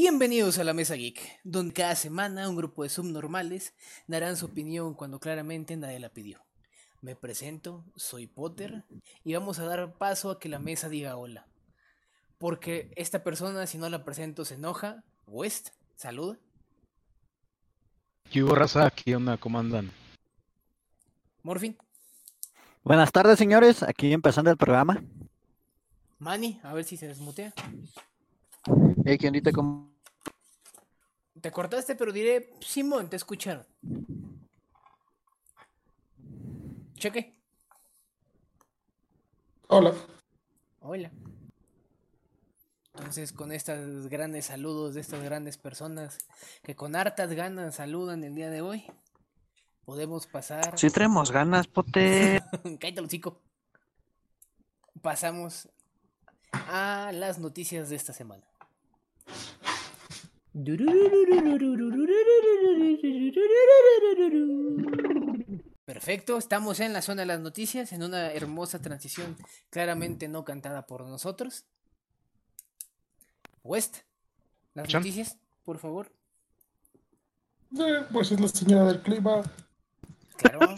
Bienvenidos a la Mesa Geek, donde cada semana un grupo de subnormales darán su opinión cuando claramente nadie la pidió. Me presento, soy Potter, y vamos a dar paso a que la mesa diga hola. Porque esta persona, si no la presento, se enoja. West, saluda. ¿Qué hubo, raza? ¿Qué onda? ¿Cómo andan? Morfin, Buenas tardes, señores. Aquí empezando el programa. Manny, a ver si se desmutea. Hey, ¿quién ahorita cómo? Te cortaste, pero diré, Simón, te escucharon. Cheque. Hola. Hola. Entonces, con estos grandes saludos de estas grandes personas que con hartas ganas saludan el día de hoy, podemos pasar. Sí tenemos ganas, pote. Cállate, hocico. Pasamos a las noticias de esta semana. Perfecto, estamos en la zona de las noticias, en una hermosa transición claramente no cantada por nosotros. West, las Chan. noticias, por favor. Eh, pues es la señora del clima. Claro.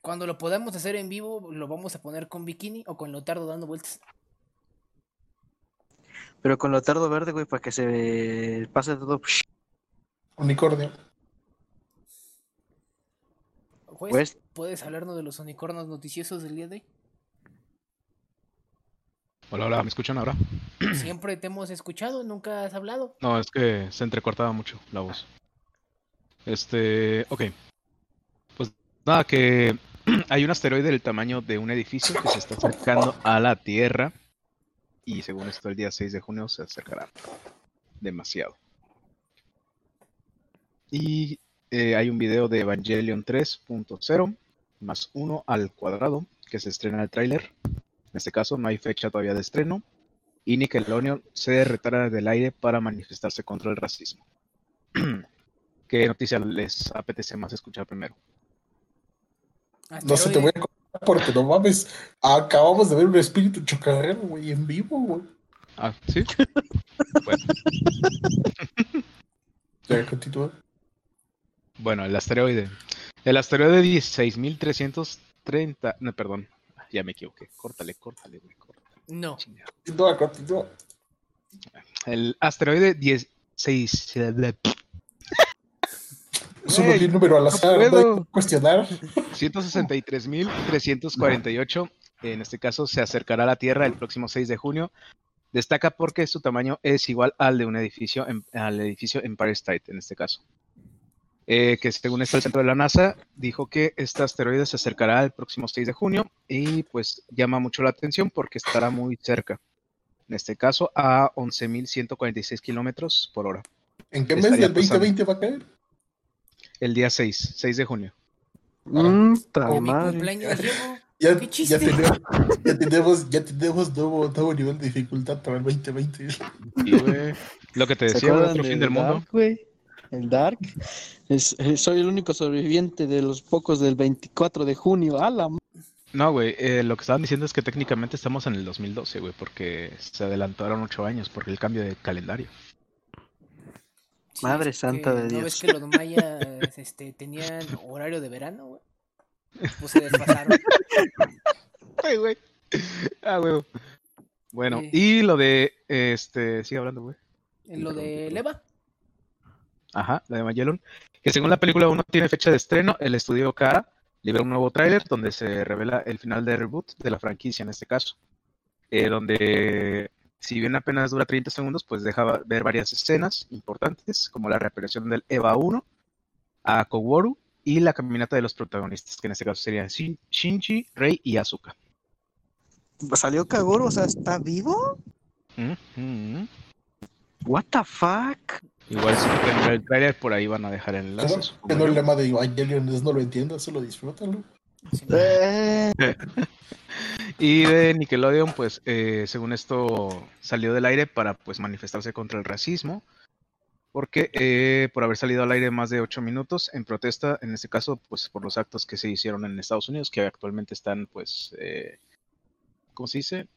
Cuando lo podamos hacer en vivo, lo vamos a poner con bikini o con Lotardo dando vueltas. Pero con lo tardo verde, güey, para que se pase todo. Unicornio. West, West. ¿puedes hablarnos de los unicornios noticiosos del día de hoy? Hola, hola, ¿me escuchan ahora? Siempre te hemos escuchado, nunca has hablado. No, es que se entrecortaba mucho la voz. Este, ok. Pues nada, que hay un asteroide del tamaño de un edificio que se está acercando a la Tierra. Y según esto, el día 6 de junio se acercará demasiado. Y eh, hay un video de Evangelion 3.0 más 1 al cuadrado que se estrena el tráiler. En este caso no hay fecha todavía de estreno. Y Nickelodeon se retira del aire para manifestarse contra el racismo. ¿Qué noticia les apetece más escuchar primero? No sé, te voy a porque no mames. Acabamos de ver un espíritu chocarrero, güey, en vivo, güey. Ah, ¿sí? bueno, Ya, continúa. bueno, el asteroide. El asteroide 16.330... No, perdón. Ya me equivoqué. Córtale, córtale, güey. Córtale. No. Continúa, continúa. El asteroide 16... Solo di un número al azar, no hay puedo. que cuestionar. 163.348, en este caso, se acercará a la Tierra el próximo 6 de junio. Destaca porque su tamaño es igual al de un edificio, em- al edificio Empire State, en este caso. Eh, que según está el centro de la NASA, dijo que este asteroide se acercará el próximo 6 de junio y pues llama mucho la atención porque estará muy cerca. En este caso, a 11.146 kilómetros por hora. ¿En qué mes del 2020 va a caer? El día 6, 6 de junio. Mmm, ta Como mi cumpleaños. Ya, ¡Qué ya tenemos, ya tenemos, ya tenemos nuevo, nuevo nivel de dificultad para el 2020. Y, güey, lo que te ¿Se decía, otro fin del mundo. Dark, güey? El Dark. Es- eh, soy el único sobreviviente de los pocos del 24 de junio. ¡A la m- No, güey, eh, lo que estaban diciendo es que técnicamente estamos en el 2012, güey, porque se adelantaron ocho años por el cambio de calendario. Sí, Madre santa que de ¿No Dios. ves que los mayas este, tenían horario de verano, güey? Pues se desfasaron. Ay, güey. Ah, güey. Bueno, Sí. y lo de, este, sigue hablando, güey. En lo de Leva. Ajá, la de Magellan. Que según la película 1 tiene fecha de estreno, el estudio Cara libera un nuevo tráiler donde se revela el final de reboot de la franquicia en este caso. Eh, donde, si bien apenas dura 30 segundos, pues deja ver varias escenas importantes, como la reaparición del Eva 1, a Koworu y la caminata de los protagonistas, que en este caso serían Shin- Shinji, Rei y Asuka. ¿Salió Kagoro? O sea, ¿está vivo? What the fuck? Igual si quieren ver el tráiler, por ahí van a dejar el enlace. Que no, supongo que no yo. el lema de Evangelion es no lo entiendas, solo disfrútalo. Sí, Eh, Y de Nickelodeon, pues, eh, según esto, salió del aire para, pues, manifestarse contra el racismo, porque eh, por haber salido al aire más de ocho minutos en protesta, en este caso, pues, por los actos que se hicieron en Estados Unidos, que actualmente están, pues, eh, ¿cómo se dice?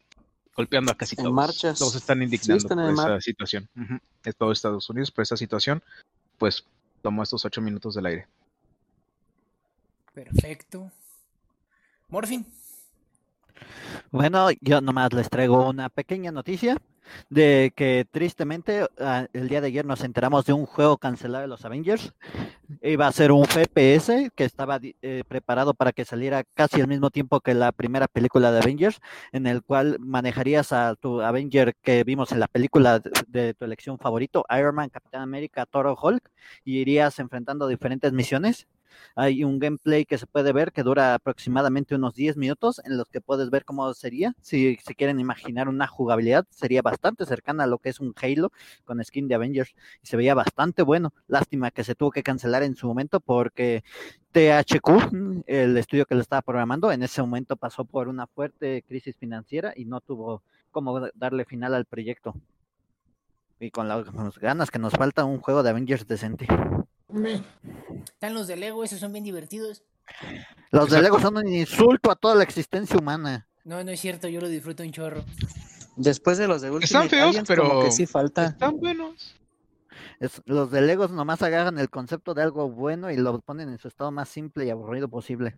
golpeando a casi En todos. marchas. Todos están indignando están por en esa situación. De todo Estados Unidos por esa situación, pues tomó estos ocho minutos del aire. Perfecto. Morfin. Bueno, yo nomás les traigo una pequeña noticia de que tristemente ah, el día de ayer nos enteramos de un juego cancelado de los Avengers. Iba a ser un FPS que estaba eh, preparado para que saliera casi al mismo tiempo que la primera película de Avengers, en el cual manejarías a tu Avenger que vimos en la película de, tu elección favorito, Iron Man, Capitán América, Thor o Hulk, y irías enfrentando diferentes misiones. Hay un gameplay que se puede ver que dura aproximadamente unos 10 minutos en los que puedes ver cómo sería. Si, si quieren imaginar una jugabilidad, sería bastante cercana a lo que es un Halo con skin de Avengers y se veía bastante bueno. Lástima que se tuvo que cancelar en su momento porque THQ, mm, el estudio que lo estaba programando, en ese momento pasó por una fuerte crisis financiera y no tuvo cómo darle final al proyecto. Y con las ganas que nos falta un juego de Avengers decente. Están los de Lego, esos son bien divertidos. Los de. Lego son un insulto a toda la existencia humana. No, no es cierto, yo lo disfruto un chorro. Después de los de Ultimate Están feos, Alliance, como pero- que sí falta. Están buenos. Es- los de Legos nomás agarran el concepto de algo bueno y lo ponen en su estado más simple y aburrido posible.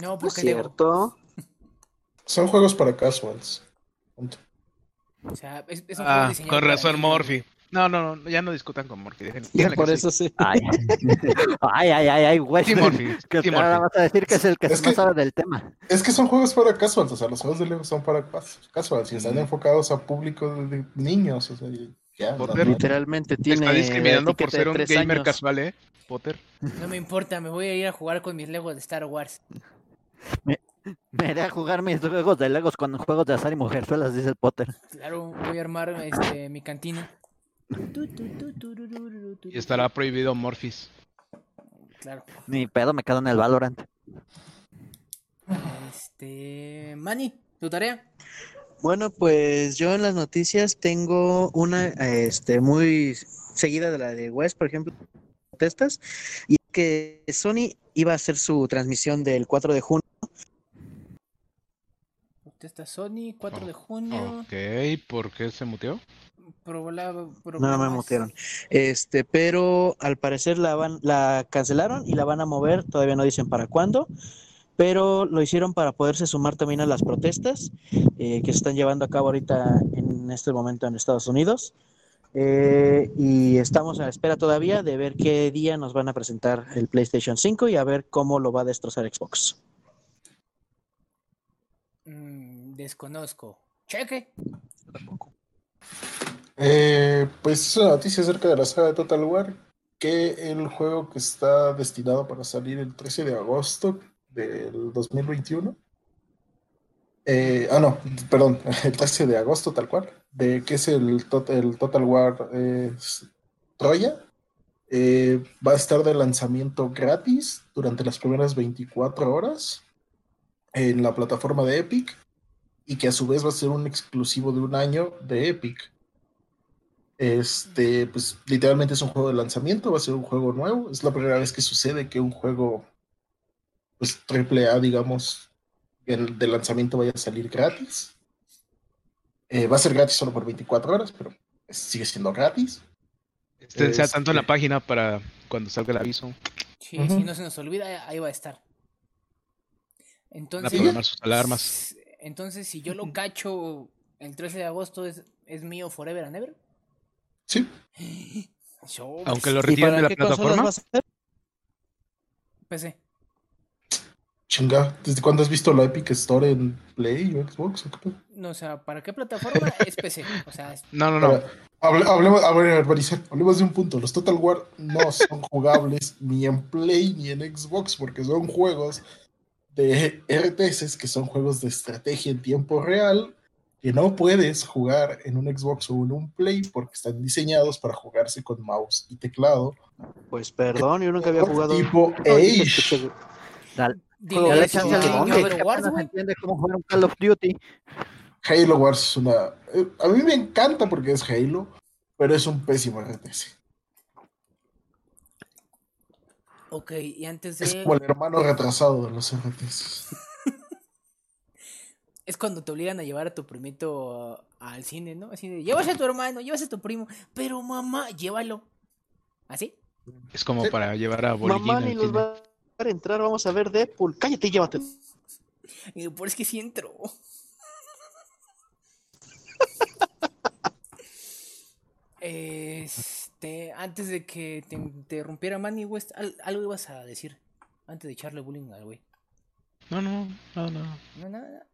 No, porque Lego. cierto. Son juegos para casuals. Punto. O sea, es, es un juego Ah, con razón, Morphy. No, no, no, ya no discutan con Morphy. Por eso sí. Ay, ay, ay, ay, ay, güey. Sí, Morphy. Que Sí, ahora vas a decir que es el que Es más que- sabe del tema. Es que son juegos para casuals, o sea, los juegos de Lego son para cas- casuals y están enfocados a público de, de niños, o sea, y ya. Potter. Literalmente Te tiene. está discriminando por ser un gamer años. casual, ¿eh? Potter. No me importa, me voy a ir a jugar con mis Legos de Star Wars. Me iré a jugar mis juegos de Legos con juegos de azar y mujerzuelas, dice el Potter. Claro, voy a armar este, mi cantina. Y estará prohibido Morphis. Claro. Ni pedo, me quedo en el Valorant. Este. Manny, ¿tu tarea? Bueno, pues yo en las noticias tengo una este, muy seguida de la de West, por ejemplo, protestas, y que Sony iba a hacer su transmisión del 4 de junio. Protesta Sony, 4 de junio. Ok, ¿por qué se muteó? Prola- No me mutearon. Este, pero al parecer la van, la cancelaron y la van a mover, todavía no dicen para cuándo, pero lo hicieron para poderse sumar también a las protestas eh, que se están llevando a cabo ahorita en este momento en Estados Unidos. Eh, y estamos a la espera todavía de ver qué día nos van a presentar el PlayStation 5 y a ver cómo lo va a destrozar Xbox. Mm, desconozco. Cheque. Eh, pues es una noticia acerca de la saga de Total War, que el juego que está destinado para salir el 13 de agosto del 2021. eh, ah, no, perdón, el 13 de agosto tal cual, de que es el, el Total War eh, Troya. eh, va a estar de lanzamiento gratis durante las primeras 24 horas en la plataforma de Epic y que a su vez va a ser un exclusivo de un año de Epic. Este, pues literalmente es un juego de lanzamiento, va a ser un juego nuevo. Es la primera vez que sucede que un juego, pues triple A, digamos, el de lanzamiento vaya a salir gratis. Eh, va a ser gratis solo por 24 horas, pero sigue siendo gratis. Esténse al tanto en la Este- página para cuando salga el aviso. Sí, si no se nos olvida, ahí va a estar. Entonces, programar sus alarmas. entonces si yo lo cacho el 13 de agosto, ¿es, es mío forever and ever? Sí, Sobres. Aunque lo ¿Y retiren para de la qué consolas plataforma. PC. chinga. ¿Desde cuándo has visto la Epic Store en Play o Xbox? o qué? No, o sea, ¿para qué plataforma? es PC. O sea, es- No, no, no. Ahora, hable- hablemos, a ver, Maricel, hablemos de un punto. Los Total War no son jugables ni en Play ni en Xbox porque son juegos de RTS que son juegos de estrategia en tiempo real que no puedes jugar en un Xbox o en un Play porque están diseñados para jugarse con mouse y teclado. Pues perdón, yo nunca había jugado. Tipo Age. Dale, dale chance al entiende cómo jugar un Call of Duty. Halo Wars es una... eh, A mí me encanta porque es Halo, pero es un pésimo RTS. Ok, y antes Es de. como el hermano retrasado de los RTS. Es cuando te obligan a llevar a tu primito al cine, ¿no? Así de, llévase a tu hermano, llévase a tu primo, pero mamá, llévalo. ¿Así? Es como Sí. para llevar a Bolivín Mamá ni nos cine. va a dejar entrar, vamos a ver Deadpool. Cállate y llévate. Y digo, por es que sí entró. Este, antes de que te interrumpiera Manny West, al- algo ibas a decir. Antes de echarle bullying al güey. No, no, no, no. No, nada, nada.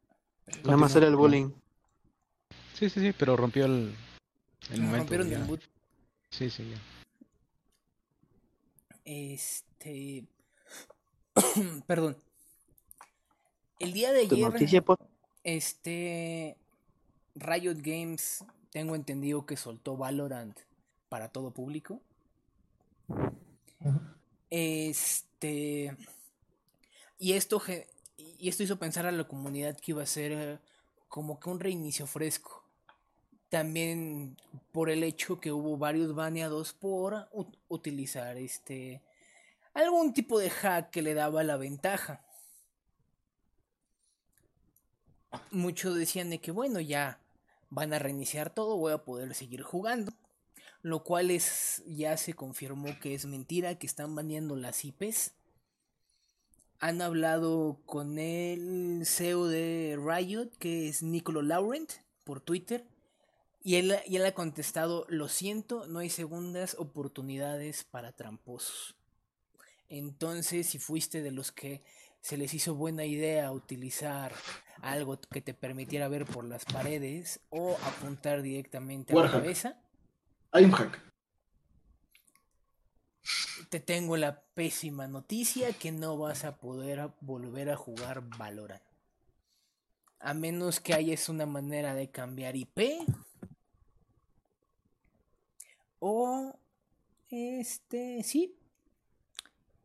Nada más era el bullying. Sí, sí, sí, pero rompió el, el Me momento. rompieron el boot. Sí, sí, ya. Este. Perdón. El día de ayer. noticia, Pot. Este. Riot Games, tengo entendido que soltó Valorant para todo público. Este. Y esto, y esto hizo pensar a la comunidad que iba a ser eh, como que un reinicio fresco. También por el hecho que hubo varios baneados por utilizar este algún tipo de hack que le daba la ventaja. Muchos decían de que bueno, ya van a reiniciar todo, voy a poder seguir jugando. Lo cual es ya se confirmó que es mentira, que están baneando las IPs. Han hablado con el CEO de Riot, que es Nicolo Laurent, por Twitter. Y él, y él ha contestado, lo siento, no hay segundas oportunidades para tramposos. Entonces, si fuiste de los que se les hizo buena idea utilizar algo que te permitiera ver por las paredes o apuntar directamente a la cabeza, Hay un hack. Te tengo la pésima noticia que no vas a poder volver a jugar Valorant. A menos que hayas una manera de cambiar IP. O este, sí.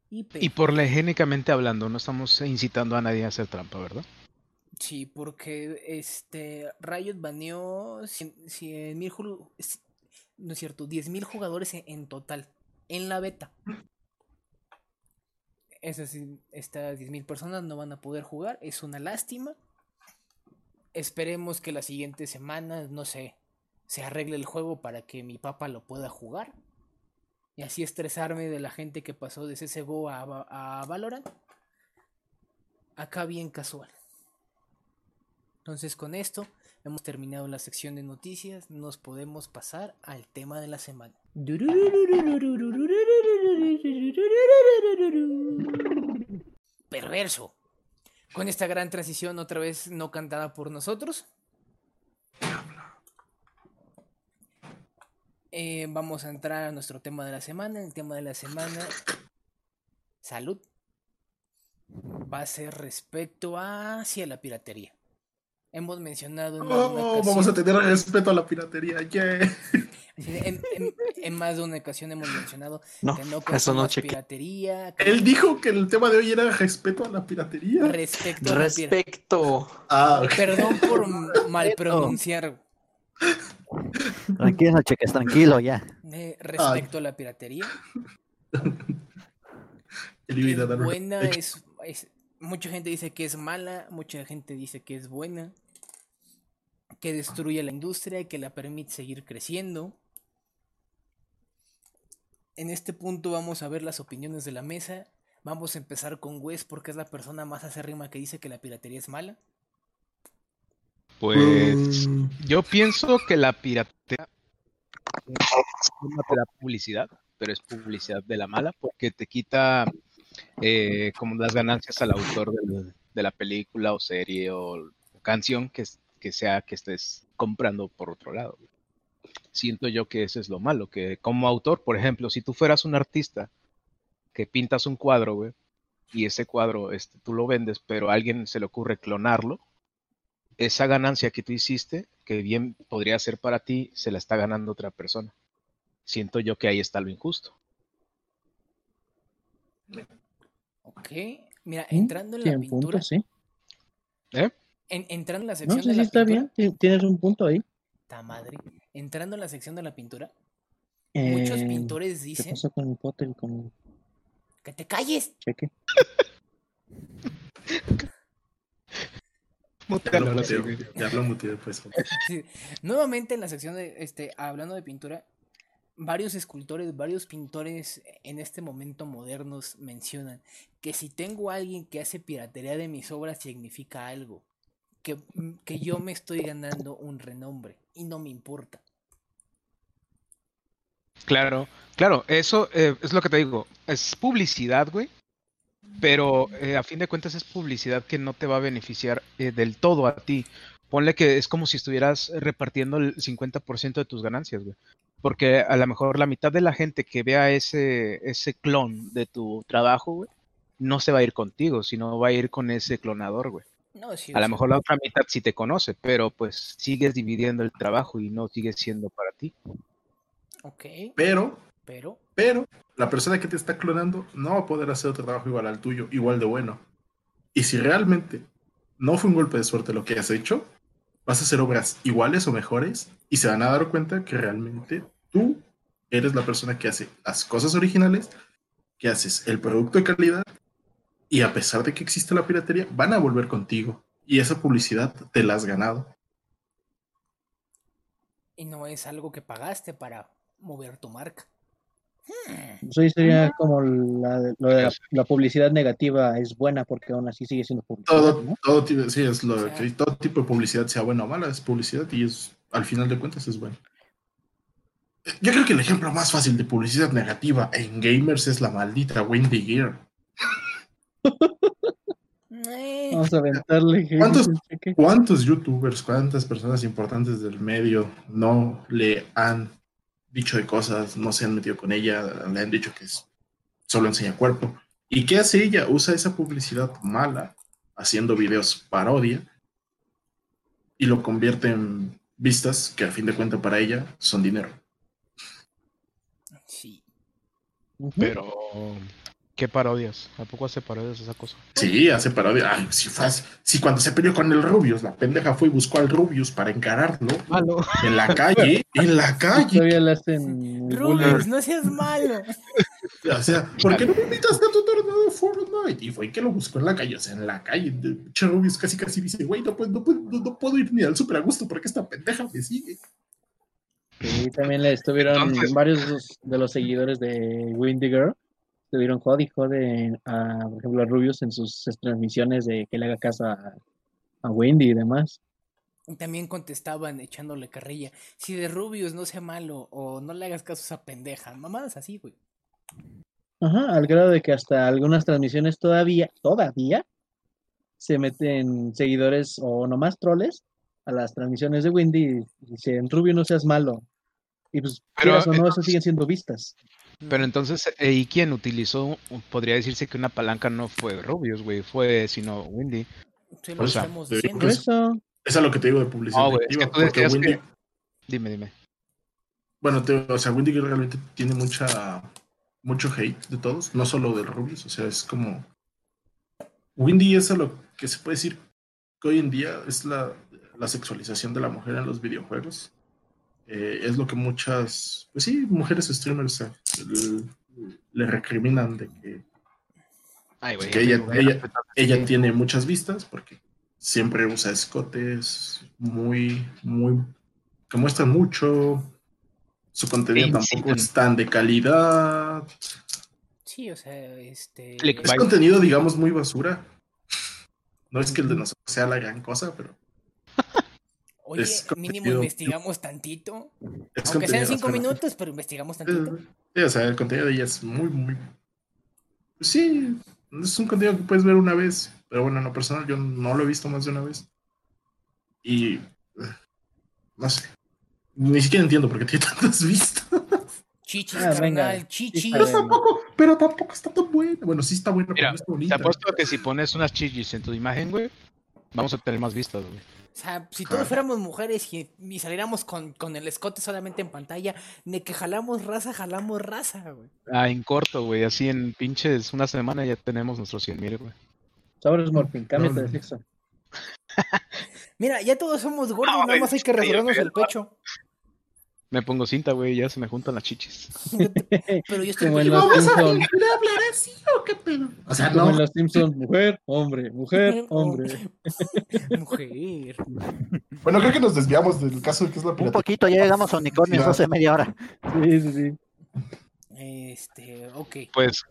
IP. Y por la higiénicamente hablando, no estamos incitando a nadie a hacer trampa, ¿verdad? Sí, porque este Riot baneó 100 mil no es cierto, 10.000 jugadores en, en total en la beta. Esas, estas 10.000 personas no van a poder jugar, es una lástima. Esperemos que la siguiente semana, no sé, se arregle el juego para que mi papá lo pueda jugar. Y así estresarme de la gente que pasó de CSGO a, a Valorant. Acá bien casual. Entonces con esto hemos terminado la sección de noticias, nos podemos pasar al tema de la semana. Perverso. Con esta gran transición otra vez no cantada por nosotros. Eh, vamos a entrar a nuestro tema de la semana. El tema de la semana, salud, va a ser respecto a, sí, a la piratería. Hemos mencionado en Oh, vamos a tener respeto a la piratería. yeah. Sí, En, en- en más de una ocasión hemos mencionado No, que no eso no piratería. que Él dijo que el tema de hoy era respeto a la piratería. respecto a la pira- Respecto. Ah, ok. Perdón por mal pronunciar. Tranquilo, cheques, tranquilo ya. eh, respecto a la piratería. Es buena, es, es- Mucha gente dice que es mala, mucha gente dice que es buena. Que destruye la industria y que la permite seguir creciendo. En este punto vamos a ver las opiniones de la mesa. Vamos a empezar con Wes porque es la persona más acérrima que dice que la piratería es mala. Pues Mm, yo pienso que la piratería es una de la publicidad, pero es publicidad de la mala porque te quita eh, como las ganancias al autor del- de la película o serie o canción que sea que estés comprando por otro lado. Siento yo que eso es lo malo, que como autor, por ejemplo, si tú fueras un artista que pintas un cuadro, güey, y ese cuadro este, tú lo vendes, pero a alguien se le ocurre clonarlo, esa ganancia que tú hiciste, que bien podría ser para ti, se la está ganando otra persona. Siento yo que ahí está lo injusto. Ok. Mira, entrando en la pintura. punto, sí. ¿Eh? en- entrando en la No, sección sí, de sí, la está pintura. bien. ti- Tienes un punto ahí. Ta madre. Entrando en la sección de la pintura. Muchos Eh, pintores ¿Qué dicen pasó con el Potter y con que te calles. cheque? Mutealo, sí, pues. Sí. Nuevamente en la sección de este, hablando de pintura, varios escultores, varios pintores en este momento modernos mencionan que si tengo a alguien que hace piratería de mis obras significa algo, que, que yo me estoy ganando un renombre y no me importa. Claro, claro, eso eh, es lo que te digo. Es publicidad, güey. Pero eh, a fin de cuentas es publicidad que no te va a beneficiar eh, del todo a ti. Ponle que es como si estuvieras repartiendo el 50% de tus ganancias, güey. Porque a lo mejor la mitad de la gente que vea ese, ese clon de tu trabajo, güey, no se va a ir contigo, sino va a ir con ese clonador, güey. No, sí, A lo mejor la otra mitad sí te conoce, pero pues sigues dividiendo el trabajo y no sigue siendo para ti. Ok, Pero, pero pero, la persona que te está clonando no va a poder hacer otro trabajo igual al tuyo, igual de bueno. Y si realmente no fue un golpe de suerte lo que has hecho, vas a hacer obras iguales o mejores y se van a dar cuenta que realmente tú eres la persona que hace las cosas originales, que haces el producto de calidad y a pesar de que existe la piratería, van a volver contigo. Y esa publicidad te la has ganado. y no es algo que pagaste para mover tu marca. Hmm, Eso ahí sería como la, lo de la, la publicidad negativa es buena porque aún así sigue siendo publicidad, Todo, ¿no? todo, tipo- sí, es lo O sea- que todo tipo de publicidad, sea buena o mala, es publicidad y es, al final de cuentas es bueno. Yo creo que el ejemplo más fácil de publicidad negativa en gamers es la maldita Windy Gear. eh, Vamos a aventarle. ¿Cuántos-. ¿Cuántos youtubers, cuántas personas importantes del medio no le han dicho de cosas, no se han metido con ella, le han dicho que es- solo enseña cuerpo? ¿Y qué hace ella? Usa esa publicidad mala, haciendo videos parodia, y lo convierte en vistas que a fin de cuentas para ella son dinero. sí. Pero, ¿qué parodias? ¿A poco hace parodias esa cosa? Sí, hace parodia. Ay, si, fue así- si cuando se peleó con el Rubius, la pendeja fue y buscó al Rubius para encararlo Malo. en la calle, en la calle. Todavía le hacen Rubius, no seas malo. O sea, ¿por qué no me invitaste a tu torneo de Fortnite? Y fue que lo buscó en la calle, o sea, en la calle. de- Che Rubius casi casi dice, güey, no, puedo- no, puedo- no- puedo ir ni al super a gusto porque esta pendeja me sigue. Sí, también le estuvieron Entonces- varios de los- de los seguidores de Windy Girl. Estuvieron jode y jode a, por ejemplo, a Rubius en sus transmisiones de que le haga caso a, a Wendy y demás. También contestaban echándole carrilla. Si de Rubius no sea malo o no le hagas caso a esa pendeja. Mamadas así, güey. Ajá, al grado de que hasta algunas transmisiones todavía, todavía, se meten seguidores o nomás troles a las transmisiones de Windy y dicen, Rubio, no seas malo. Y pues, Pero, quieras o no, eso siguen siendo vistas. Pero entonces, eh, ¿y quién utilizó? Podría decirse que una palanca no fue Rubius, güey, fue sino Windy. Sí, lo O sea, estamos diciendo. Eso, Esa es lo que te digo de publicidad. No, güey, es negativa, que tú porque decías Windy, que- Dime, dime. bueno, te- o sea, Windy realmente tiene mucha, mucho hate de todos, no solo del Rubius, o sea, es como. Windy es a lo que se puede decir que hoy en día es la, la sexualización de la mujer en los videojuegos. Eh, es lo que muchas, pues sí, mujeres streamers eh, le, le recriminan de que Ay, que ella, ella, ella tiene muchas vistas porque siempre usa escotes muy, muy, que muestran mucho. Su contenido Sí, tampoco sí. es tan de calidad. Sí, o sea, este. Es contenido, digamos, muy basura. No es que el de nosotros sea la gran cosa, pero Oye, es mínimo investigamos tantito. es Aunque sean cinco minutos, pero investigamos tantito. Sí, o sea, el contenido de ella es muy, muy. pues sí, es un contenido que puedes ver una vez, pero bueno, en lo personal yo no lo he visto más de una vez. Y. No sé. Ni siquiera entiendo por qué tiene tantas vistas. Chichis, Ah, venga. carnal, chichis. Pero tampoco, pero tampoco está tan buena. Bueno, sí está buena, pero Mira, no está Te bonita. apuesto que si pones unas chichis en tu imagen, güey, vamos a tener más vistas, güey. O sea, si todos fuéramos mujeres y, y saliéramos con, con el escote solamente en pantalla, de que jalamos raza, jalamos raza, güey. Ah, en corto, güey, así en pinches una semana ya tenemos nuestros 100 mil, güey. sobres Morphin, cámbiate no. de sexo. Mira, ya todos somos gordos, No, nada más hay que ya el pecho. Me pongo cinta, güey, ya se me juntan las chichis. Pero yo estoy Como en muy- los ¿Vamos a Simpsons. volver a hablar así o qué pedo? O sea, Como no. en los Simpsons, mujer, hombre, mujer, hombre. Mujer. Bueno, creo que nos desviamos del caso de que es la Un piratería. poquito, ya llegamos a unicornios Ya. hace media hora. Sí, sí, sí. Este, ok. Pues,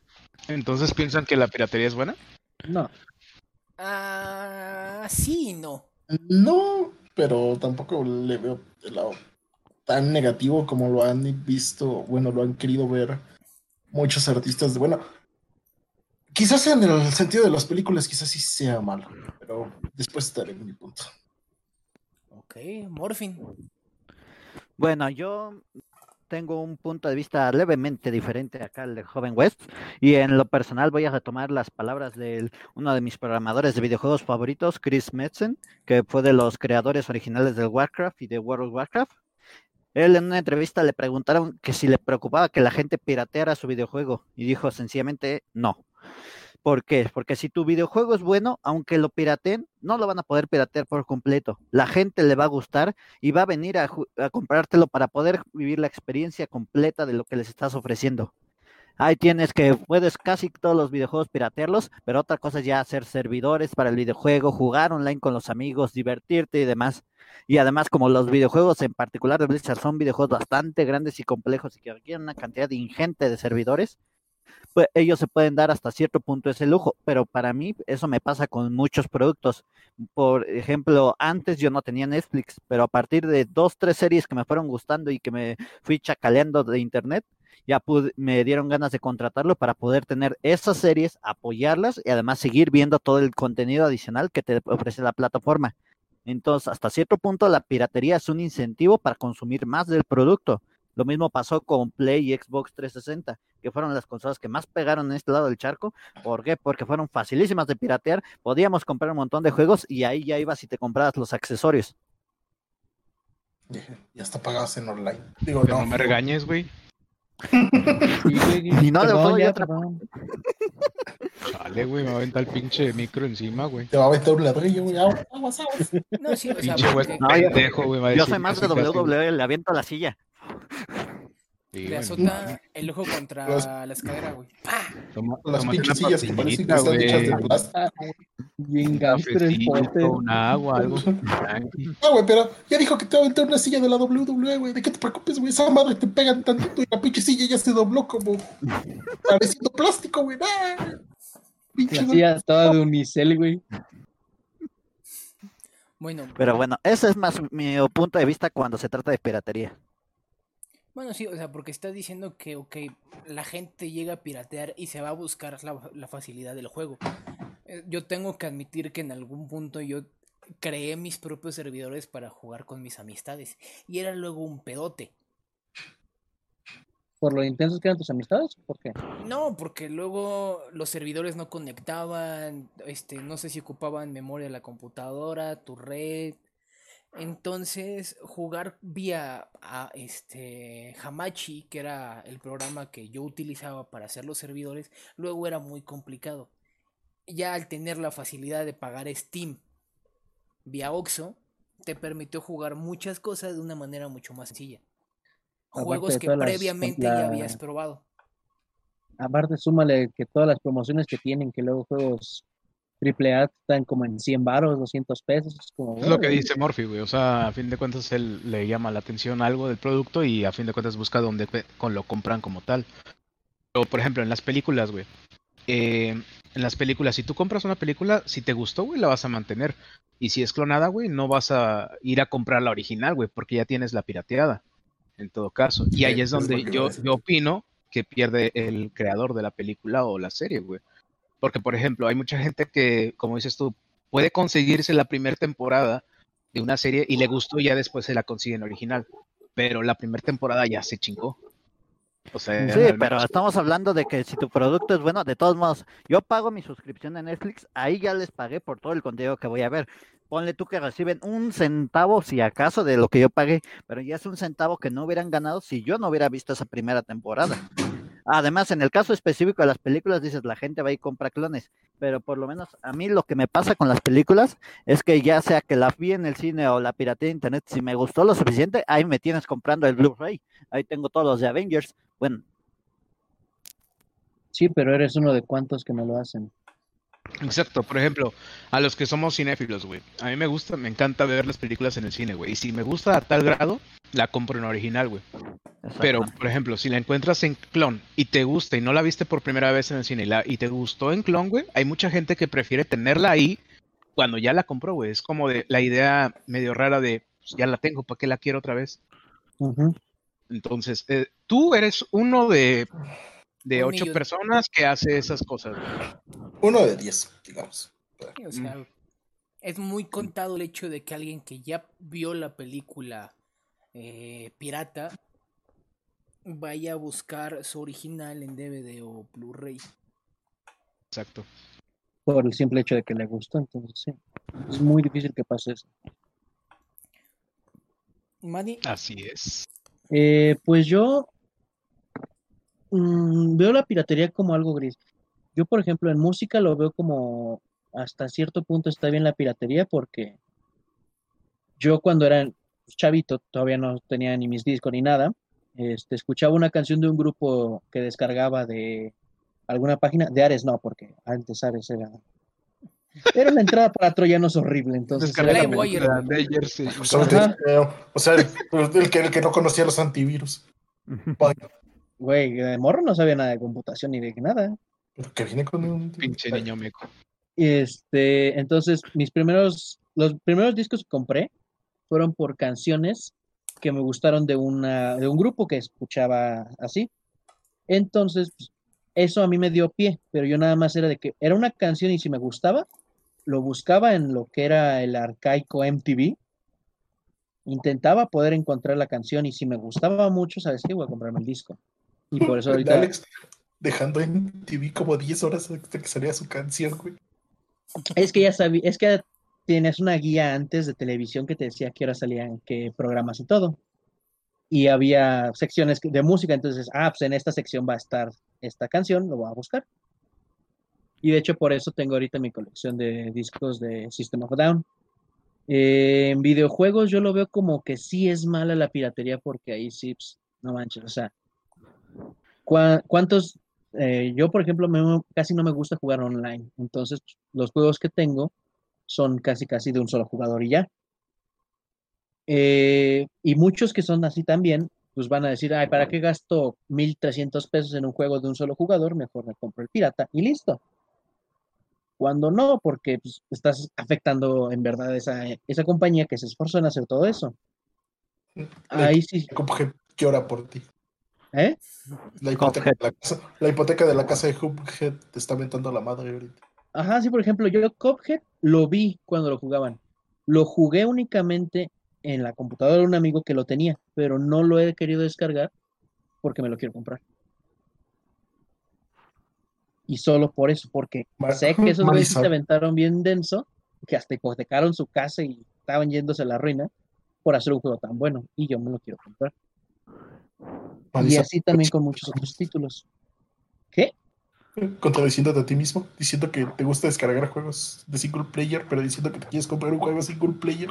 entonces piensan que la piratería es buena. No. Ah, sí y no. No, pero tampoco le veo el lado tan negativo como lo han visto, bueno, lo han querido ver muchos artistas. de- Bueno, quizás en el sentido de las películas, quizás sí sea malo, pero después estaré en mi punto. Ok, Morphin. Bueno, yo tengo un punto de vista levemente diferente acá al de Joven West y en lo personal voy a retomar las palabras de uno de mis programadores de videojuegos favoritos, Chris Metzen, que fue de los creadores originales del Warcraft y de World of Warcraft. Él en una entrevista le preguntaron que si le preocupaba que la gente pirateara su videojuego y dijo sencillamente no. ¿Por qué? Porque si tu videojuego es bueno, aunque lo pirateen, no lo van a poder piratear por completo. La gente le va a gustar y va a venir a, a comprártelo para poder vivir la experiencia completa de lo que les estás ofreciendo. Ahí tienes que puedes casi todos los videojuegos piratearlos, pero otra cosa es ya hacer servidores para el videojuego, jugar online con los amigos, divertirte y demás. Y además, como los videojuegos en particular de Blizzard son videojuegos bastante grandes y complejos y que requieren una cantidad ingente de servidores, pues ellos se pueden dar hasta cierto punto ese lujo, pero para mí eso me pasa con muchos productos. Por ejemplo, antes yo no tenía Netflix, pero a partir de dos, tres series que me fueron gustando y que me fui chacaleando de internet, ya pude- me dieron ganas de contratarlo para poder tener esas series, apoyarlas y además seguir viendo todo el contenido adicional que te ofrece la plataforma. Entonces, hasta cierto punto, la piratería es un incentivo para consumir más del producto. Lo mismo pasó con Play y Xbox 360, que fueron las consolas que más pegaron en este lado del charco. ¿Por qué? Porque fueron facilísimas de piratear. Podíamos comprar un montón de juegos y ahí ya ibas y te comprabas los accesorios. Ya está pagado en online. Digo, no me regañes, güey. Y no le doy ya, otra-. Chale, güey, me va a aventar el pinche micro encima, güey. Te va a meter un ladrillo, güey. Aguas, aguas. No, sí, o sea, Pinche güey yo- pendejo, güey. va a Yo decir soy más de. WWE, le aviento la silla. Sí, le güey. azota el ojo contra Los- la escalera, güey. Toma- Las pinches sillas que parecen que están hechas de plástico. Bien gangster el Potter. un agua, algo. Ah, güey, pero ya dijo que te va a meter una silla de la WWE, güey. ¿De qué te preocupes, güey? Esa madre te pegan tantito y la pinche silla ya se dobló como pareciendo plástico, güey. ¡Ah! Pinche La silla estaba de unicel, güey. Bueno, Pero bueno, ese es más mi punto de vista cuando se trata de piratería. Bueno, sí, o sea, porque está diciendo que, ok, la gente llega a piratear y se va a buscar la, la facilidad del juego. Eh, Yo tengo que admitir que en algún punto yo creé mis propios servidores para jugar con mis amistades. Y era luego un pedote. ¿Por lo intensos que eran tus amistades? ¿Por qué? No, porque luego los servidores no conectaban, este, no sé si ocupaban memoria de la computadora, tu red. Entonces, jugar vía a este Hamachi, que era el programa que yo utilizaba para hacer los servidores, luego era muy complicado. Ya al tener la facilidad de pagar Steam vía Oxxo, te permitió jugar muchas cosas de una manera mucho más sencilla. Aparte Juegos que las- previamente la- ya habías probado. Aparte, súmale que todas las promociones que tienen, que luego juegos AAA están como en 100 baros, 200 pesos. Es, como, Es lo que dice Morphy, güey. O sea, a fin de cuentas él le llama la atención algo del producto y a fin de cuentas busca dónde lo compran como tal. Pero, por ejemplo, en las películas, güey. eh, en las películas, si tú compras una película, si te gustó, güey, la vas a mantener. Y si es clonada, güey, no vas a ir a comprar la original, güey, porque ya tienes la pirateada. En todo caso. Y Sí, ahí es donde yo, yo opino que pierde el creador de la película o la serie, güey. Porque, por ejemplo, hay mucha gente que, como dices tú, puede conseguirse la primera temporada de una serie y le gustó y ya después se la consigue en original. Pero la primera temporada ya se chingó. O sea, Sí, pero estamos hablando de que si tu producto es bueno, de todos modos, yo pago mi suscripción a Netflix, ahí ya les pagué por todo el contenido que voy a ver. Ponle tú que reciben un centavo, si acaso, de lo que yo pagué, pero ya es un centavo que no hubieran ganado si yo no hubiera visto esa primera temporada. Además, en el caso específico de las películas, dices, la gente va y compra clones, pero por lo menos a mí lo que me pasa con las películas es que ya sea que las vi en el cine o la piratería de internet, si me gustó lo suficiente, ahí me tienes comprando el Blu-ray. Ahí tengo todos los de Avengers. Bueno, Sí, pero eres uno de cuantos que me lo hacen. Exacto, por ejemplo, a los que somos cinéfilos, güey. A mí me gusta, me encanta ver las películas en el cine, güey. Y si me gusta a tal grado, la compro en original, güey. Pero, por ejemplo, si la encuentras en clon y te gusta y no la viste por primera vez en el cine y, la- y te gustó en clon, güey, hay mucha gente que prefiere tenerla ahí cuando ya la compró, güey. Es como de la idea medio rara de, pues, ya la tengo, ¿para qué la quiero otra vez? Entonces, eh, tú eres uno de, de Un ocho millón. personas que hace esas cosas, güey. Uno de diez, digamos. O sea, es muy contado el hecho de que alguien que ya vio la película eh, pirata vaya a buscar su original en DVD o Blu-ray. Exacto. Por el simple hecho de que le gustó, entonces sí. Es muy difícil que pase eso. Manny, Así es. Eh, pues yo mm, veo la piratería como algo gris. Yo, por ejemplo, en música lo veo como hasta cierto punto está bien la piratería porque yo cuando era chavito, todavía no tenía ni mis discos ni nada, este, escuchaba una canción de un grupo que descargaba de alguna página, de Ares no, porque antes Ares era... Era una entrada para troyanos horrible, entonces de Avengers y- ahorita, Ajá. eh, o sea, el, el que, el que no conocía los antivirus. Güey, de morro no sabía nada de computación ni de nada. que viene con un. Pinche niño meco. Este, entonces, mis primeros, los primeros discos que compré fueron por canciones que me gustaron de una, de un grupo que escuchaba así. Entonces, pues, eso a mí me dio pie, pero yo nada más era de que era una canción y si me gustaba, lo buscaba en lo que era el arcaico MTV. Intentaba poder encontrar la canción y si me gustaba mucho, ¿sabes qué? Voy a comprarme el disco. Y por eso ahorita... Alex dejando en TV como 10 horas hasta que salía su canción, güey. Es que ya sabía, es que tienes una guía antes de televisión que te decía qué hora salían, qué programas y todo. Y había secciones de música, entonces, ah, pues en esta sección va a estar esta canción, lo voy a buscar. Y de hecho por eso tengo ahorita mi colección de discos de System of a Down. Eh, en videojuegos yo lo veo como que sí es mala la piratería porque ahí sí, pues, no manches, o sea, ¿cuá- ¿cuántos eh, yo, por ejemplo, me- casi no me gusta jugar online. Entonces, los juegos que tengo son casi casi de un solo jugador y ya. Eh, y muchos que son así también, pues van a decir, ay, ¿para qué gasto 1.300 pesos en un juego de un solo jugador? Mejor me compro el pirata y listo. Cuando no, porque pues, estás afectando en verdad esa, esa compañía que se esforzó en hacer todo eso. Ahí sí, Cuphead llora por ti. ¿Eh? La hipoteca, de la, casa, la hipoteca de la casa de Cuphead te está aventando la madre ahorita. Ajá, sí, por ejemplo, yo Cuphead lo vi cuando lo jugaban. Lo jugué únicamente en la computadora de un amigo que lo tenía, pero no lo he querido descargar porque me lo quiero comprar. Y solo por eso, porque Mar- sé que esos güeyes se aventaron bien denso, que hasta hipotecaron su casa y estaban yéndose a la ruina por hacer un juego tan bueno. Y yo me lo quiero comprar. Y así también con muchos otros títulos. ¿Qué? Contradiciéndote a ti mismo, diciendo que te gusta descargar juegos de single player, pero diciendo que te quieres comprar un juego single player.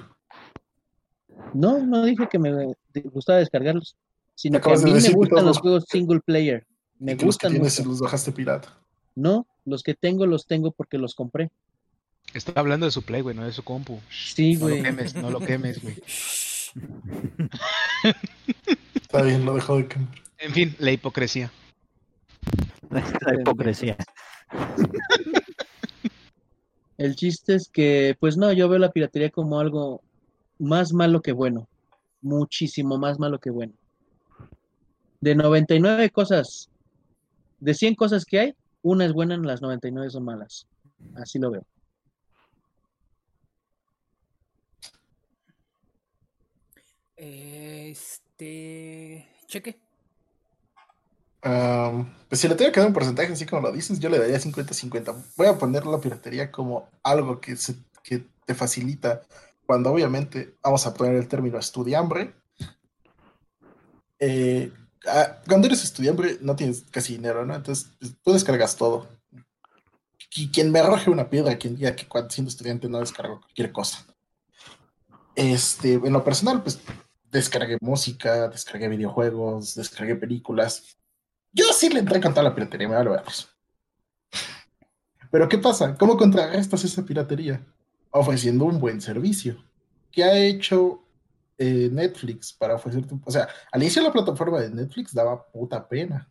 No, no dije que me gustaba descargarlos, sino que a de mí me gustan los juegos single player. Me y que los que gustan tienes mucho. los bajaste pirata. No, los que tengo los tengo porque los compré. Está hablando de su play, güey, no de su compu. Sí, No lo güey. quemes, no lo quemes, güey. Está bien, lo dejo de que. En fin, la hipocresía. La hipocresía. El chiste es que, pues no, yo veo la piratería como algo más malo que bueno. Muchísimo más malo que bueno. De 99 cosas, de 100 cosas que hay, una es buena, las 99 son malas. Así lo veo. Este. Cheque. Am, pues si le tengo que dar un porcentaje, así como lo dices, yo le daría 50-50. Voy a poner la piratería como algo que, se- que te facilita cuando obviamente, vamos a poner el término estudiambre, eh, ah, cuando eres estudiante no tienes casi dinero, ¿no? Entonces pues, tú descargas todo. Y quien me arroje una piedra, quien diga que cuando siendo estudiante no descargo cualquier cosa. Este, en lo personal, pues descargué música, descargué videojuegos, descargué películas. Yo sí le entré con toda la piratería, me vale ver. Pero ¿qué pasa? ¿Cómo contrarrestas esa piratería? Ofreciendo un buen servicio. ¿Qué ha hecho eh, Netflix para ofrecer O sea, al inicio la plataforma de Netflix daba puta pena.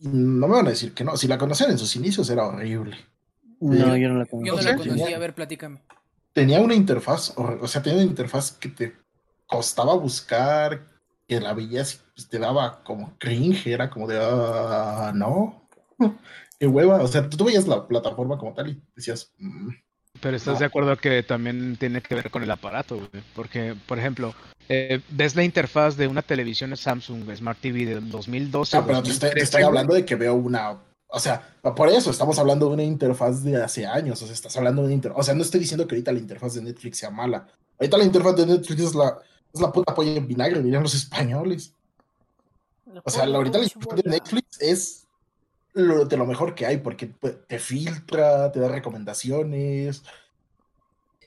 no me van a decir que no. Si la conocían en sus inicios era horrible. No, yo no la Yo no la conocía, a ver, platícame tenía una interfaz, o, sea, tenía una interfaz que te costaba buscar, que la veías pues, te daba como cringe, era como de, ah, no, qué hueva, o sea, tú veías la plataforma como tal y decías... Mm, pero estás de acuerdo que también tiene que ver con el aparato, porque, por ejemplo, eh, ves la interfaz de una televisión Samsung Smart TV del 2012. Ah, pero te estoy hablando de que veo una o sea, por eso estamos hablando de una interfaz de hace años. O sea, estás hablando de una interfaz. O sea, no estoy diciendo que ahorita la interfaz de Netflix sea mala. Ahorita la interfaz de Netflix es la, es la puta polla en vinagre, dirían los españoles. O sea, ahorita la interfaz de Netflix es lo, de lo mejor que hay porque te filtra, te da recomendaciones,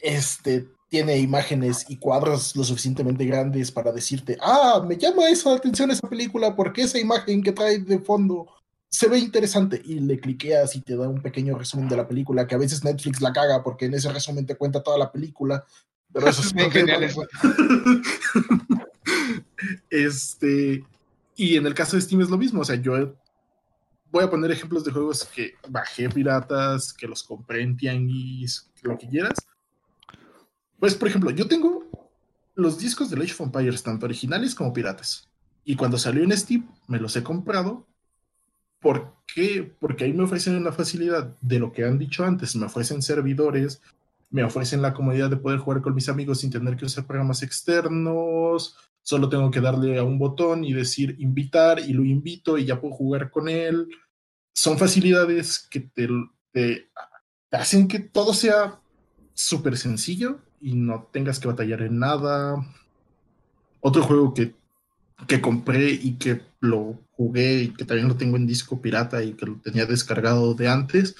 este, tiene imágenes y cuadros lo suficientemente grandes para decirte, ah, me llama esa atención esa película porque esa imagen que trae de fondo se ve interesante y le cliqueas y te da un pequeño resumen de la película, que a veces Netflix la caga porque en ese resumen te cuenta toda la película. Pero eso es genial este, y en el caso de Steam es lo mismo, o sea, yo voy a poner ejemplos de juegos que bajé piratas, que los compré en Tianguis, lo que quieras. Pues, por ejemplo, yo tengo los discos de Age of Empires, tanto originales como piratas. Y cuando salió en Steam, me los he comprado ¿Por qué? Porque ahí me ofrecen una facilidad de lo que han dicho antes, me ofrecen servidores, me ofrecen la comodidad de poder jugar con mis amigos sin tener que usar programas externos, solo tengo que darle a un botón y decir invitar y lo invito y ya puedo jugar con él. Son facilidades que te, hacen que todo sea súper sencillo y no tengas que batallar en nada. Otro juego que que compré y que lo jugué y que también lo tengo en disco pirata y que lo tenía descargado de antes,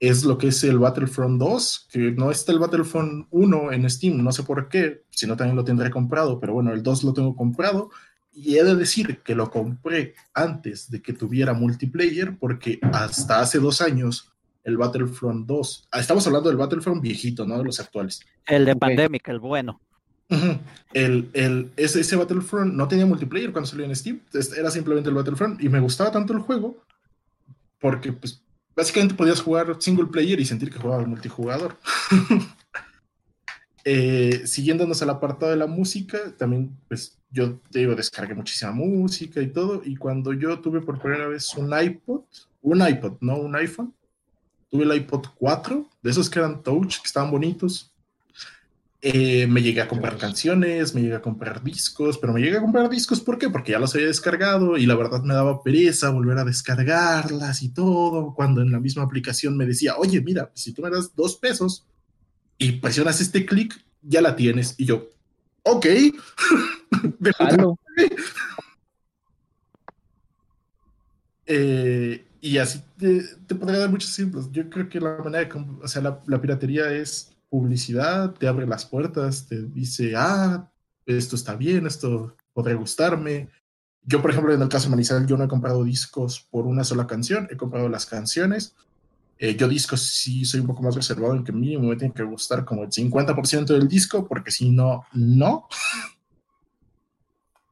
es lo que es el Battlefront 2, que no está el Battlefront 1 en Steam, no sé por qué, si no también lo tendré comprado, pero bueno, el 2 lo tengo comprado y he de decir que lo compré antes de que tuviera multiplayer porque hasta hace dos años el Battlefront 2, ah, estamos hablando del Battlefront viejito, no de los actuales. El de Pandemic, el bueno el, el, ese, Battlefront no tenía multiplayer cuando salió en Steam, era simplemente el Battlefront y me gustaba tanto el juego porque pues básicamente podías jugar single player y sentir que jugaba multijugador. eh, siguiéndonos al apartado de la música, también pues yo digo, descargué muchísima música y todo y cuando yo tuve por primera vez un iPod, un iPod, no un iPhone, tuve el iPod 4, de esos que eran touch, que estaban bonitos eh, me llegué a comprar canciones, me llegué a comprar discos, pero me llegué a comprar discos, ¿por qué? Porque ya los había descargado y la verdad me daba pereza volver a descargarlas y todo, cuando en la misma aplicación me decía, oye, mira, si tú me das dos pesos y presionas este clic, ya la tienes. Y yo, ok, eh, y así te, podría dar muchos ejemplos. Yo creo que la manera de, o sea, la piratería es publicidad, te abre las puertas, te dice, ah, esto está bien, esto podría gustarme. Yo, por ejemplo, en el caso de Manizal, yo no he comprado discos por una sola canción, he comprado las canciones. Eh, yo discos sí soy un poco más reservado en que mínimo me tiene que gustar como el 50% del disco, porque si no, no.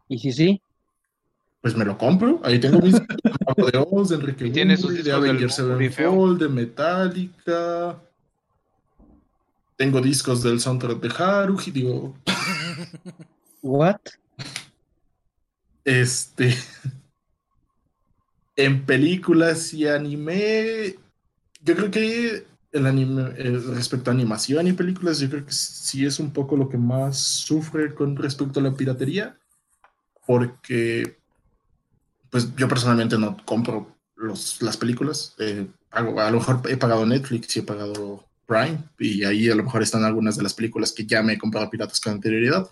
¿Y si sí? Pues me lo compro. Ahí tengo mis de Oz, de Enrique ¿Y tienes de Avengers Sevenfold, de Metallica. Tengo discos del soundtrack de Haruhi, digo. ¿What? Este. en películas y anime. Yo creo que el anime, eh, respecto a animación y películas, yo creo que sí es un poco lo que más sufre con respecto a la piratería. Porque. Pues yo personalmente no compro los, las películas. Eh, a lo mejor he pagado Netflix y he pagado Prime y ahí a lo mejor están algunas de las películas que ya me he comprado piratas con anterioridad,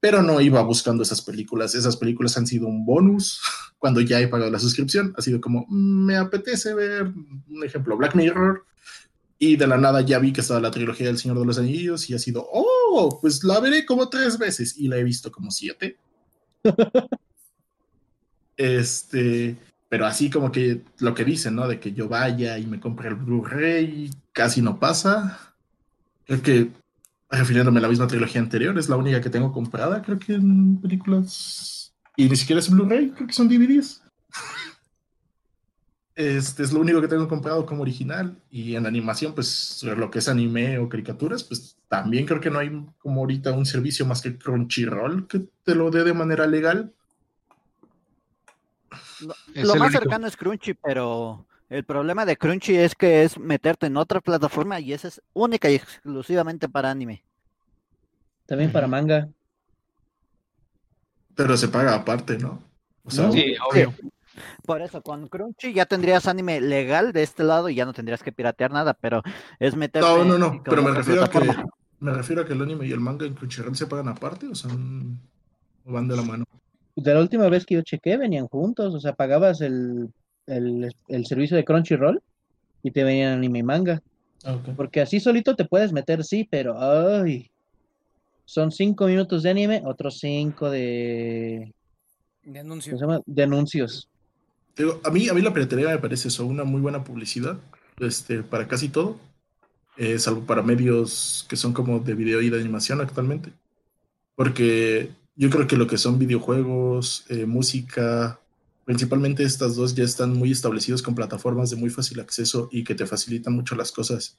pero no iba buscando esas películas. Esas películas han sido un bonus cuando ya he pagado la suscripción. Ha sido como, "Mm, me apetece ver, un ejemplo, Black Mirror. Y de la nada ya vi que estaba la trilogía del Señor de los Anillos y ha sido, oh, pues la veré como tres veces y la he visto como siete. este, pero así como que lo que dicen, ¿no? De que yo vaya y me compre el Blu-ray, casi no pasa. Creo que, refiriéndome a la misma trilogía anterior, es la única que tengo comprada, creo que en películas. Y ni siquiera es Blu-ray, creo que son DVDs. Este es lo único que tengo comprado como original. Y en animación, pues lo que es anime o caricaturas, pues también creo que no hay como ahorita un servicio más que Crunchyroll que te lo dé de manera legal. Lo, más único. cercano es Crunchy, pero el problema de Crunchy es que es meterte en otra plataforma y esa es única y exclusivamente para anime. También para manga. Pero se paga aparte, ¿no? O sea. Sí, obvio. Por eso, con Crunchy ya tendrías anime legal de este lado y ya no tendrías que piratear nada, pero es meterte No, no, no, pero me refiero, a que, me refiero a que el anime y el manga en Crunchyroll se pagan aparte o son o van de la mano. De la última vez que yo chequé, venían juntos. O sea, pagabas el, el, el servicio de Crunchyroll y te venían anime y manga. Porque así solito te puedes meter, sí, pero ay. Son cinco minutos de anime, otros cinco de, De anuncio. ¿cómo se llama? de anuncios. Digo, a mí, a mí la piratería me parece eso, una muy buena publicidad este, para casi todo, eh, salvo para medios que son como de video y de animación actualmente. Porque yo creo que lo que son videojuegos, eh, música, principalmente estas dos ya están muy establecidos con plataformas de muy fácil acceso y que te facilitan mucho las cosas.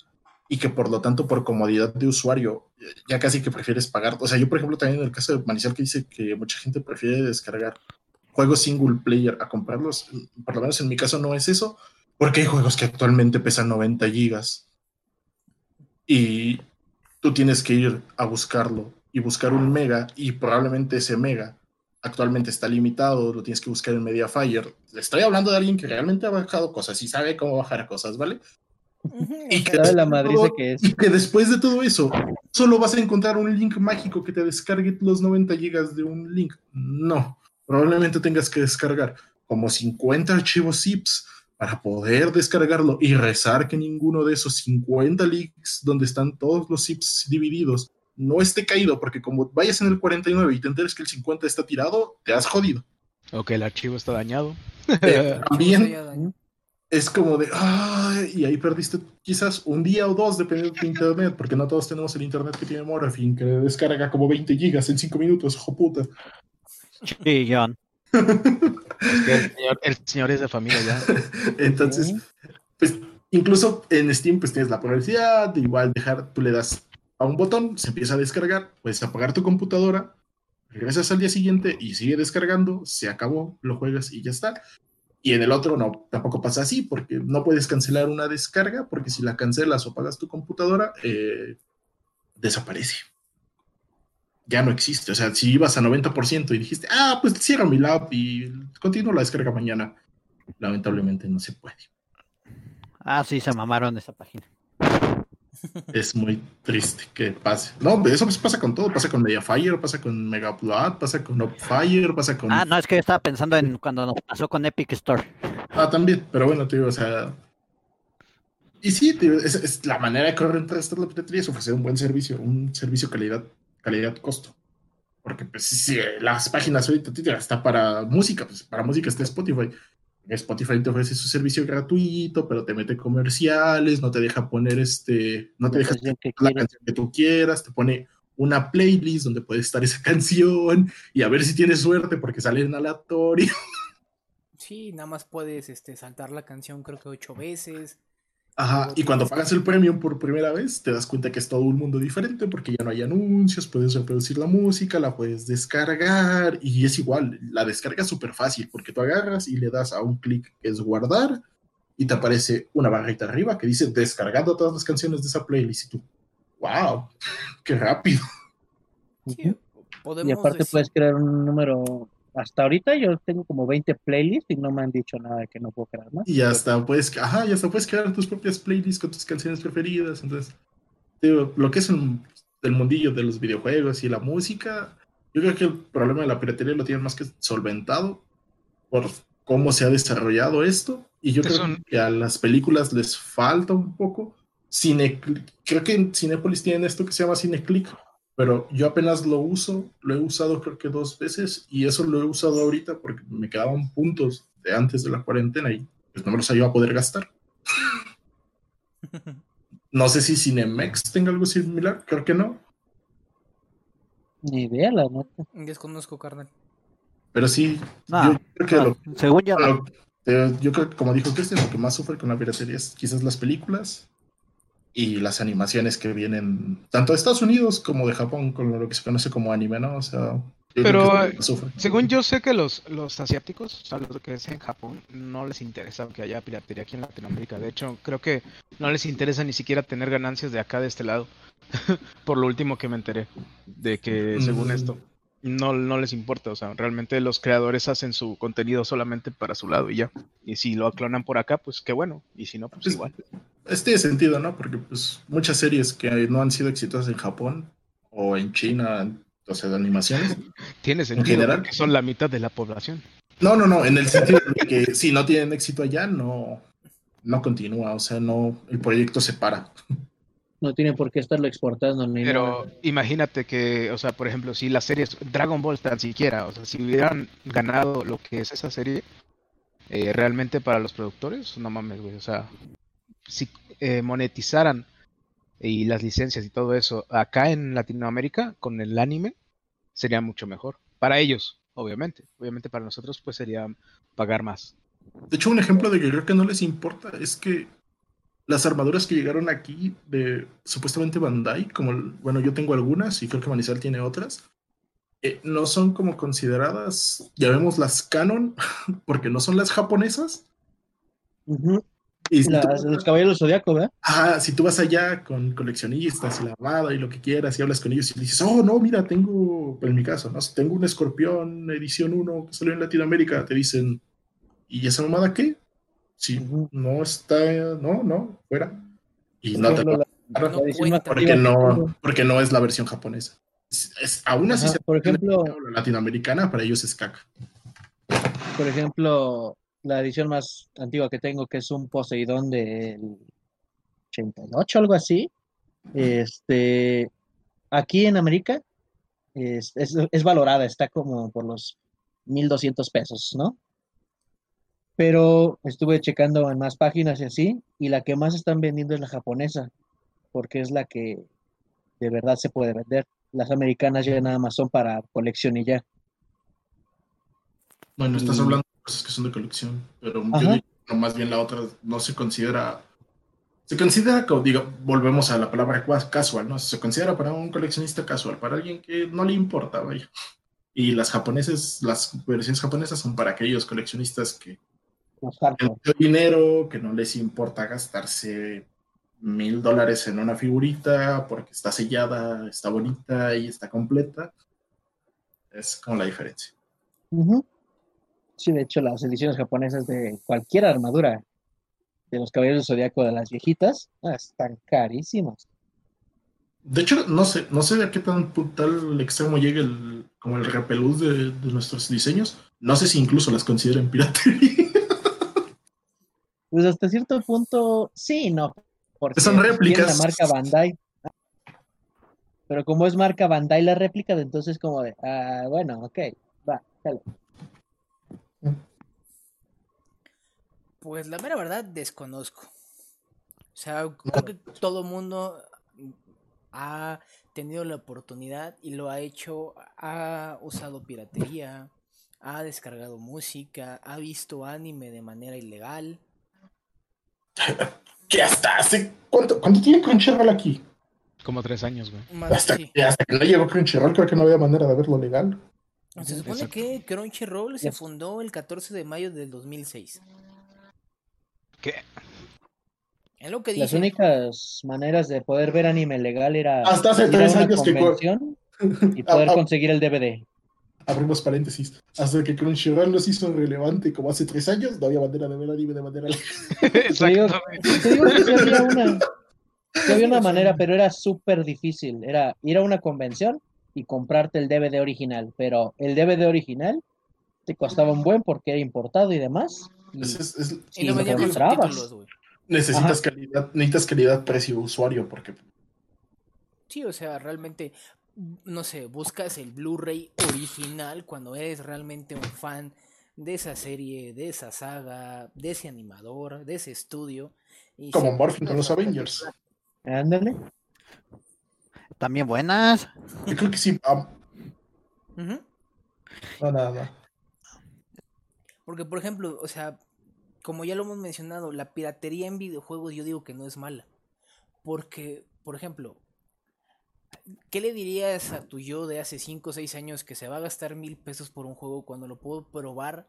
Y que por lo tanto, por comodidad de usuario, ya casi que prefieres pagar. O sea, yo, por ejemplo, también en el caso de Manicial, que dice que mucha gente prefiere descargar juegos single player a comprarlos. Por lo menos en mi caso no es eso, porque hay juegos que actualmente pesan 90 gigas y tú tienes que ir a buscarlo y buscar un mega y probablemente ese mega actualmente está limitado, lo tienes que buscar en Mediafire. Le estoy hablando de alguien que realmente ha bajado cosas y sabe cómo bajar cosas, ¿vale? Y que, sea, ¿Sabe la después de madriza todo- que es? y que después de todo eso, solo vas a encontrar un link mágico que te descargue los 90 gigas de un link. No, probablemente tengas que descargar como 50 archivos zips para poder descargarlo y rezar que ninguno de esos 50 links donde están todos los zips divididos no esté caído, porque como vayas en el 49 y te enteres que el 50 está tirado, te has jodido. O que el archivo está dañado. Eh, también es como de, "Ay", y ahí perdiste quizás un día o dos dependiendo de tu internet, porque no todos tenemos el internet que tiene Morphine, que descarga como 20 gigas en 5 minutos, hijo puta. Sí, John. Es que el señor, el señor es de familia ya. Entonces, pues incluso en Steam pues tienes la publicidad, de igual dejar, tú le das a un botón, se empieza a descargar, puedes apagar tu computadora, regresas al día siguiente y sigue descargando, se acabó, lo juegas y ya está. Y en el otro no, tampoco pasa así, porque no puedes cancelar una descarga, porque si la cancelas o apagas tu computadora, eh, desaparece. Ya no existe. O sea, si ibas a 90% y dijiste, ah, pues cierra mi lab y continúo la descarga mañana, lamentablemente no se puede. Ah, sí, se mamaron esa página. Es muy triste que pase. No, eso pasa con todo. Pasa con Mediafire, pasa con Megaupload, pasa con Upfire, pasa con. Ah, no, es que yo estaba pensando en cuando nos pasó con Epic Store. Ah, también. Pero bueno, te digo, o sea. Y sí, te digo, es, es la manera de correr esta la piratería es ofrecer un buen servicio, un servicio calidad, calidad-costo. Porque pues si las páginas ahorita tío, está para música, pues para música está Spotify. Spotify te ofrece su servicio gratuito, pero te mete comerciales, no te deja poner este, no te deja canción la quieres. canción que tú quieras, te pone una playlist donde puede estar esa canción y a ver si tienes suerte porque sale en aleatorio. Sí, nada más puedes este, saltar la canción creo que ocho veces. Ajá, y cuando pagas el premium por primera vez, te das cuenta que es todo un mundo diferente porque ya no hay anuncios, puedes reproducir la música, la puedes descargar y es igual, la descarga es súper fácil porque tú agarras y le das a un clic que es guardar y te aparece una barrita arriba que dice descargando todas las canciones de esa playlist y tú, wow, qué rápido. Sí, Y aparte decir- puedes crear un número. Hasta ahorita yo tengo como 20 playlists y no me han dicho nada de que no puedo crear más. Y hasta puedes, ajá, y hasta puedes crear tus propias playlists con tus canciones preferidas. Entonces, digo, lo que es el, el mundillo de los videojuegos y la música Yo creo que el problema de la piratería lo tienen más que solventado por cómo se ha desarrollado esto. Y yo creo un- que a las películas les falta un poco. Cineclick, creo que en Cinepolis tienen esto que se llama Cineclick, pero yo apenas lo uso, lo he usado creo que dos veces y eso lo he usado ahorita porque me quedaban puntos de antes de la cuarentena y pues no me los iba a poder gastar. No sé si Cinemex tenga algo similar, creo que no, Ni idea, la neta. Desconozco, carnal. pero sí, No, yo creo que no, lo- según yo, lo- yo creo que como dijo Cristian, lo que más sufre con la piratería es quizás las películas y las animaciones que vienen tanto de Estados Unidos como de Japón, con lo que se conoce como anime, ¿no? O sea, Pero. Según yo sé que los, los asiáticos, o sea, los que es en Japón, no les interesa que haya piratería aquí en Latinoamérica. De hecho, creo que no les interesa ni siquiera tener ganancias de acá, de este lado. Por lo último que me enteré, de que según Mm. esto, no, no les importa. O sea, realmente los creadores hacen su contenido solamente para su lado y ya. Y si lo clonan por acá, pues qué bueno. Y si no, pues Pues, igual. Este tiene sentido, ¿no? Porque pues muchas series que no han sido exitosas en Japón o en China, o sea, de animaciones. Tiene sentido, general. porque son la mitad de la población. No, no, no, en el sentido de que si no tienen éxito allá, no, no continúa, o sea, no, el proyecto se para. No tiene por qué estarlo exportando ni Pero nada. imagínate que, o sea, por ejemplo, si las series Dragon Ball tan siquiera, o sea, si hubieran ganado lo que es esa serie, eh, realmente para los productores, no mames, güey, o sea, si eh, monetizaran y las licencias y todo eso acá en Latinoamérica con el anime, sería mucho mejor. Para ellos, obviamente. Obviamente para nosotros, pues sería pagar más. De hecho, un ejemplo de que creo que no les importa es que las armaduras que llegaron aquí de supuestamente Bandai, como, bueno, yo tengo algunas y creo que Manizal tiene otras, eh, no son como consideradas, llamémoslas canon, porque no son las japonesas. Ujú. Y si Las- vas- los caballeros zodiaco, ¿verdad? Ah, si tú vas allá con coleccionistas y la armada y lo que quieras y hablas con ellos y dices, oh, no, mira, tengo, en mi caso, ¿no? Tengo un escorpión edición 1 que salió en Latinoamérica, te dicen, ¿y esa mamada qué? Si Ujú. no está, no, no, fuera. Y Por no te ejemplo, la- No cuenta. porque no, porque no es la versión japonesa. Es, es- aún así, Ajá, se por ejemplo- la latinoamericana, para ellos es caca. Por ejemplo, la edición más antigua que tengo, que es un Poseidón del 88, algo así. Este, aquí en América es, es, es valorada, está como por los 1200 pesos, ¿no? Pero estuve checando en más páginas y así, y la que más están vendiendo es la japonesa, porque es la que de verdad se puede vender. Las americanas ya nada más son para colección y ya. Bueno, estás Y- hablando de cosas que son de colección, pero yo no, más bien la otra no se considera. Se considera, como digo, volvemos a la palabra casual, ¿no? Se considera para un coleccionista casual, para alguien que no le importa, vaya. Y las japoneses, las versiones japonesas son para aquellos coleccionistas que Mucho dinero, que no les importa gastarse mil dólares en una figurita porque está sellada, está bonita y está completa. Es como la diferencia. Sí, de hecho, las ediciones japonesas de cualquier armadura de los Caballeros Zodiaco de las viejitas ah, están carísimas. De hecho, no sé, no sé a qué tan tal extremo llega el, como el repelús de, de nuestros diseños. No sé si incluso las consideren piratería. Pues hasta cierto punto, sí, no. Porque Son réplicas. la marca Bandai. Pero como es marca Bandai la réplica, entonces como de, ah, bueno, ok, va, dale. Pues la mera verdad desconozco. O sea, creo que todo mundo ha tenido la oportunidad y lo ha hecho, ha usado piratería, ha descargado música, ha visto anime de manera ilegal. que hasta hace. ¿Cuánto, cuánto tiene Crunchyroll aquí? Como tres años, güey. Hasta, sí. que- hasta que no llegó Crunchyroll, creo que no había manera de verlo legal. Se supone Exacto. que Crunchyroll se fundó el 14 de mayo del 2006. ¿Qué? Es lo que Las dice. únicas maneras de poder ver anime legal era Hasta hace tres años que. y poder Ah, ah, conseguir el DVD. Abrimos paréntesis. Hasta que Crunchyroll nos hizo relevante como hace tres años, no había manera de ver anime de manera legal. Te digo, te digo que sí había una, sí había una manera, pero era súper difícil. Era ir a una convención y comprarte el DVD original, pero el DVD original te costaba un buen porque era importado y demás. Y, Es- es- es- Y lo lo venía con güey. necesitas Ajá. calidad, necesitas calidad precio usuario porque Sí, o sea, realmente, no sé, buscas el Blu-ray original cuando eres realmente un fan de esa serie, de esa saga, de ese animador, de ese estudio. Y como Morphin con los Avengers. ándale. También buenas. Yo creo que sí. Ujú. no, nada, nada. Porque, por ejemplo, o sea, como ya lo hemos mencionado, la piratería en videojuegos yo digo que no es mala. Porque, por ejemplo, ¿qué le dirías a tu yo de hace 5 o 6 años que se va a gastar mil pesos por un juego cuando lo puedo probar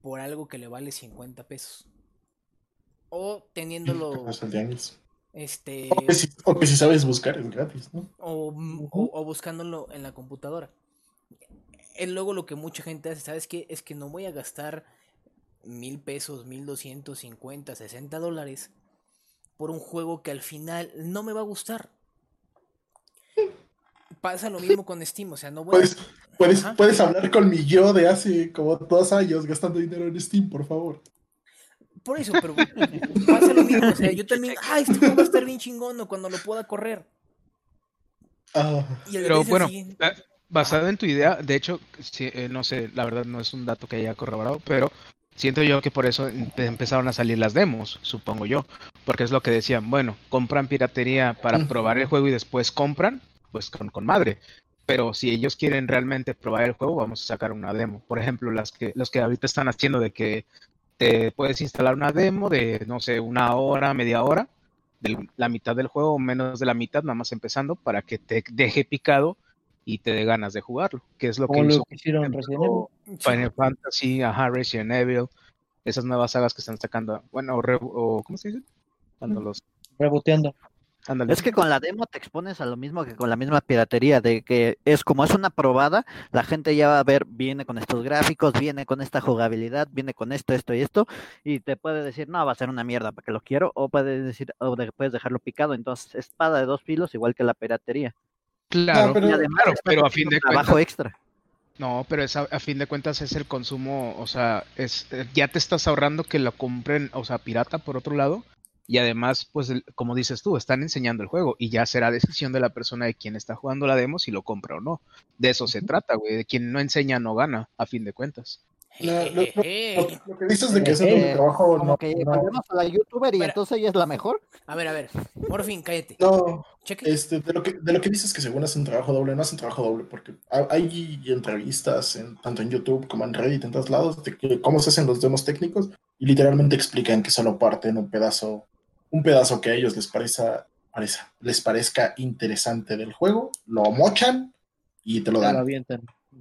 por algo que le vale 50 pesos? O teniéndolo, este, O que, si, o que si sabes buscar es gratis, ¿no? o, o- o buscándolo en la computadora. Es luego lo que mucha gente hace, ¿sabes qué? Es que no voy a gastar mil pesos, mil doscientos cincuenta, sesenta dólares por un juego que al final no me va a gustar. Pasa lo mismo con Steam, o sea, no voy a... Puedes, puedes, puedes hablar con mi yo de hace como dos años gastando dinero en Steam, por favor. Por eso, pero pasa lo mismo, o sea, yo también, ah, este juego va a estar bien chingón ¿no? cuando lo pueda correr. Ah, Y Pero bueno, siguiente- eh, basado en tu idea, de hecho, sí, eh, no sé, la verdad no es un dato que haya corroborado, pero siento yo que por eso em- empezaron a salir las demos, supongo yo, porque es lo que decían, bueno, compran piratería para probar el juego y después compran, pues con, con madre. Pero si ellos quieren realmente probar el juego, vamos a sacar una demo. Por ejemplo, las que, los que ahorita están haciendo de que te puedes instalar una demo de, no sé, una hora, media hora, de la mitad del juego o menos de la mitad, nada más empezando, para que te deje picado y te dé ganas de jugarlo, que es lo que lo que hicieron Resident Evil. Final Fantasy, ajá, Resident Evil, esas nuevas sagas que están sacando, bueno, o, re- o- ¿cómo se dice? Cuando los, Reboteando. Es que con la demo te expones a lo mismo que con la misma piratería, de que es como es una probada, la gente ya va a ver, viene con estos gráficos, viene con esta jugabilidad, viene con esto, esto y esto, y te puede decir, no, va a ser una mierda para que lo quiero, o puedes decir, o de- puedes dejarlo picado, entonces espada de dos filos igual que la piratería. Claro, No, pero- Y además claro, pero a fin de trabajo cuentas, extra. no, pero es a, a fin de cuentas es el consumo, o sea, es eh, ya te estás ahorrando que lo compren, o sea, pirata por otro lado, y además, pues, el- como dices tú, están enseñando el juego y ya será decisión de la persona de quien está jugando la demo si lo compra o no. De eso se trata, güey, de quien no enseña no gana, a fin de cuentas. No, no, no, Jejeje. lo, lo que dices de que ese Eh, trabajo Como no, que no, volvemos a la youtuber y entonces ella es la mejor. A ver, a ver, Morfin, cállate. no, Cheque. este, de lo que de lo que dices que según hacen trabajo doble, no hacen trabajo doble, porque ha- hay entrevistas en, tanto en YouTube como en Reddit, en todos lados, de que cómo se hacen los demos técnicos, y literalmente explican que solo parten un pedazo, un pedazo que a ellos les parezca, parezca- les parezca interesante del juego, lo mochan y te lo dan.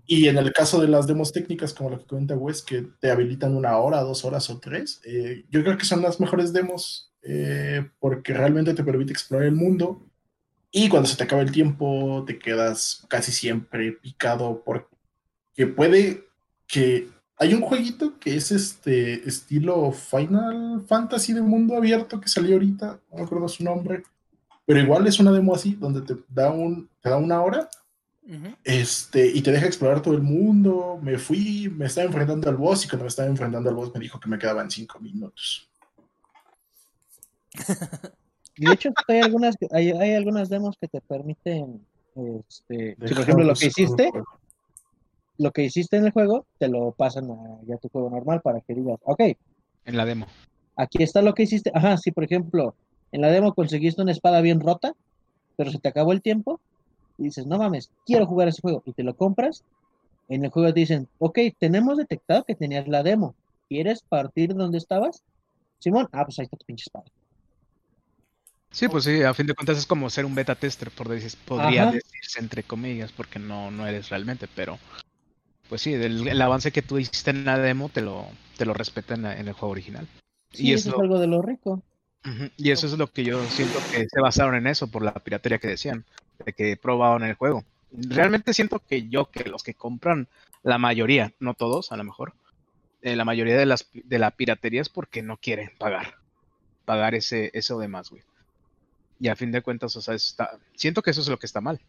Y en el caso de las demos técnicas, como lo que comenta Wes, que te habilitan una hora, dos horas o tres, eh, yo creo que son las mejores demos eh, porque realmente te permite explorar el mundo. Y cuando se te acaba el tiempo, te quedas casi siempre picado porque puede que hay un jueguito que es este estilo Final Fantasy de mundo abierto que salió ahorita, no me acuerdo su nombre, pero igual es una demo así, donde te da, un, te da una hora Ujú. este, y te deja explorar todo el mundo. Me fui, me estaba enfrentando al boss y cuando me estaba enfrentando al boss me dijo que me quedaban cinco minutos. Y de hecho, hay algunas, hay, hay algunas demos que te permiten, este, si por ejemplo lo que hiciste, lo que hiciste en el juego, te lo pasan a ya tu juego normal para que digas, ok, En la demo. aquí está lo que hiciste. Ajá, si por ejemplo, en la demo conseguiste una espada bien rota, pero se te acabó el tiempo, y dices, no mames, quiero jugar ese juego, y te lo compras, en el juego te dicen, ok, tenemos detectado que tenías la demo, ¿quieres partir de donde estabas? Simón, ah, pues ahí está tu pinche espada. Sí, pues sí, a fin de cuentas es como ser un beta tester, por decir, podría Ajá. decirse entre comillas, porque no, no eres realmente, pero pues sí, el, el avance que tú hiciste en la demo te lo, te lo respetan en, en el juego original. Sí, y eso es algo de lo rico. Y eso es lo que yo siento que se basaron en eso, por la piratería que decían, de que probaban el juego. Realmente siento que yo, que los que compran, la mayoría, no todos, a lo mejor, eh, la mayoría de las de la piratería es porque no quieren pagar, pagar ese, eso de más, güey. Y a fin de cuentas, o sea, está, siento que eso es lo que está mal.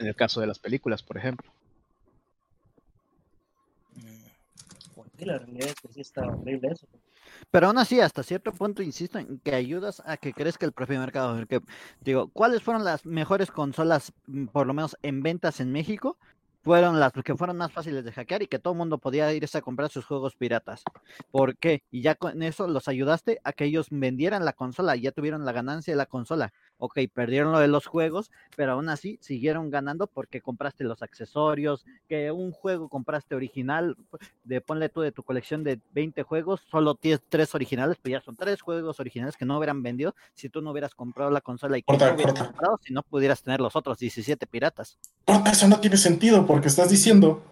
En el caso de las películas, por ejemplo. Pues la realidad es que sí está horrible eso. Pero aún así, hasta cierto punto, insisto en que ayudas a que crezca el propio mercado. Digo, ¿cuáles fueron las mejores consolas, mm, por lo menos en ventas en México? Fueron las que fueron más fáciles de hackear y que todo el mundo podía irse a comprar sus juegos piratas. ¿Por qué? Y ya con eso los ayudaste a que ellos vendieran la consola y ya tuvieron la ganancia de la consola. Ok, perdieron lo de los juegos, pero aún así siguieron ganando porque compraste los accesorios, que un juego compraste original, de ponle tú de tu colección de 20 juegos, solo tienes tres originales, pues ya son tres juegos originales que no hubieran vendido si tú no hubieras comprado la consola y que Corta, no hubieras corta. comprado si no pudieras tener los otros 17 piratas. Corta, eso no tiene sentido porque estás diciendo,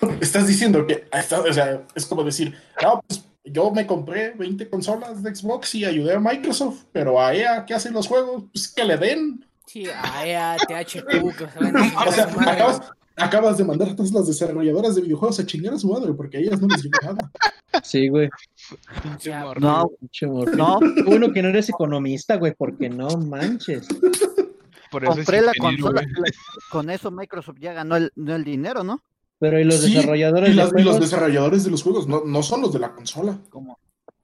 estás diciendo que, está- o sea, es como decir, no, pues yo me compré 20 consolas de Xbox y ayudé a Microsoft, pero a EA que hacen los juegos, pues que le den. Sí, a EA, THQ, que se van a chingar O sea, acabas, acabas de mandar a todas las desarrolladoras de videojuegos a chingar a su madre porque a ellas no les llega nada. Sí, güey. Pinche sea, morro. No, Pinche morro. no, Qué bueno que no eres economista, güey, porque no manches. Por eso es compré la consola. la- con eso Microsoft ya ganó el, no el dinero, ¿no? Pero y los Sí, desarrolladores y, de los juegos, desarrolladores de los juegos no, no son los de la consola.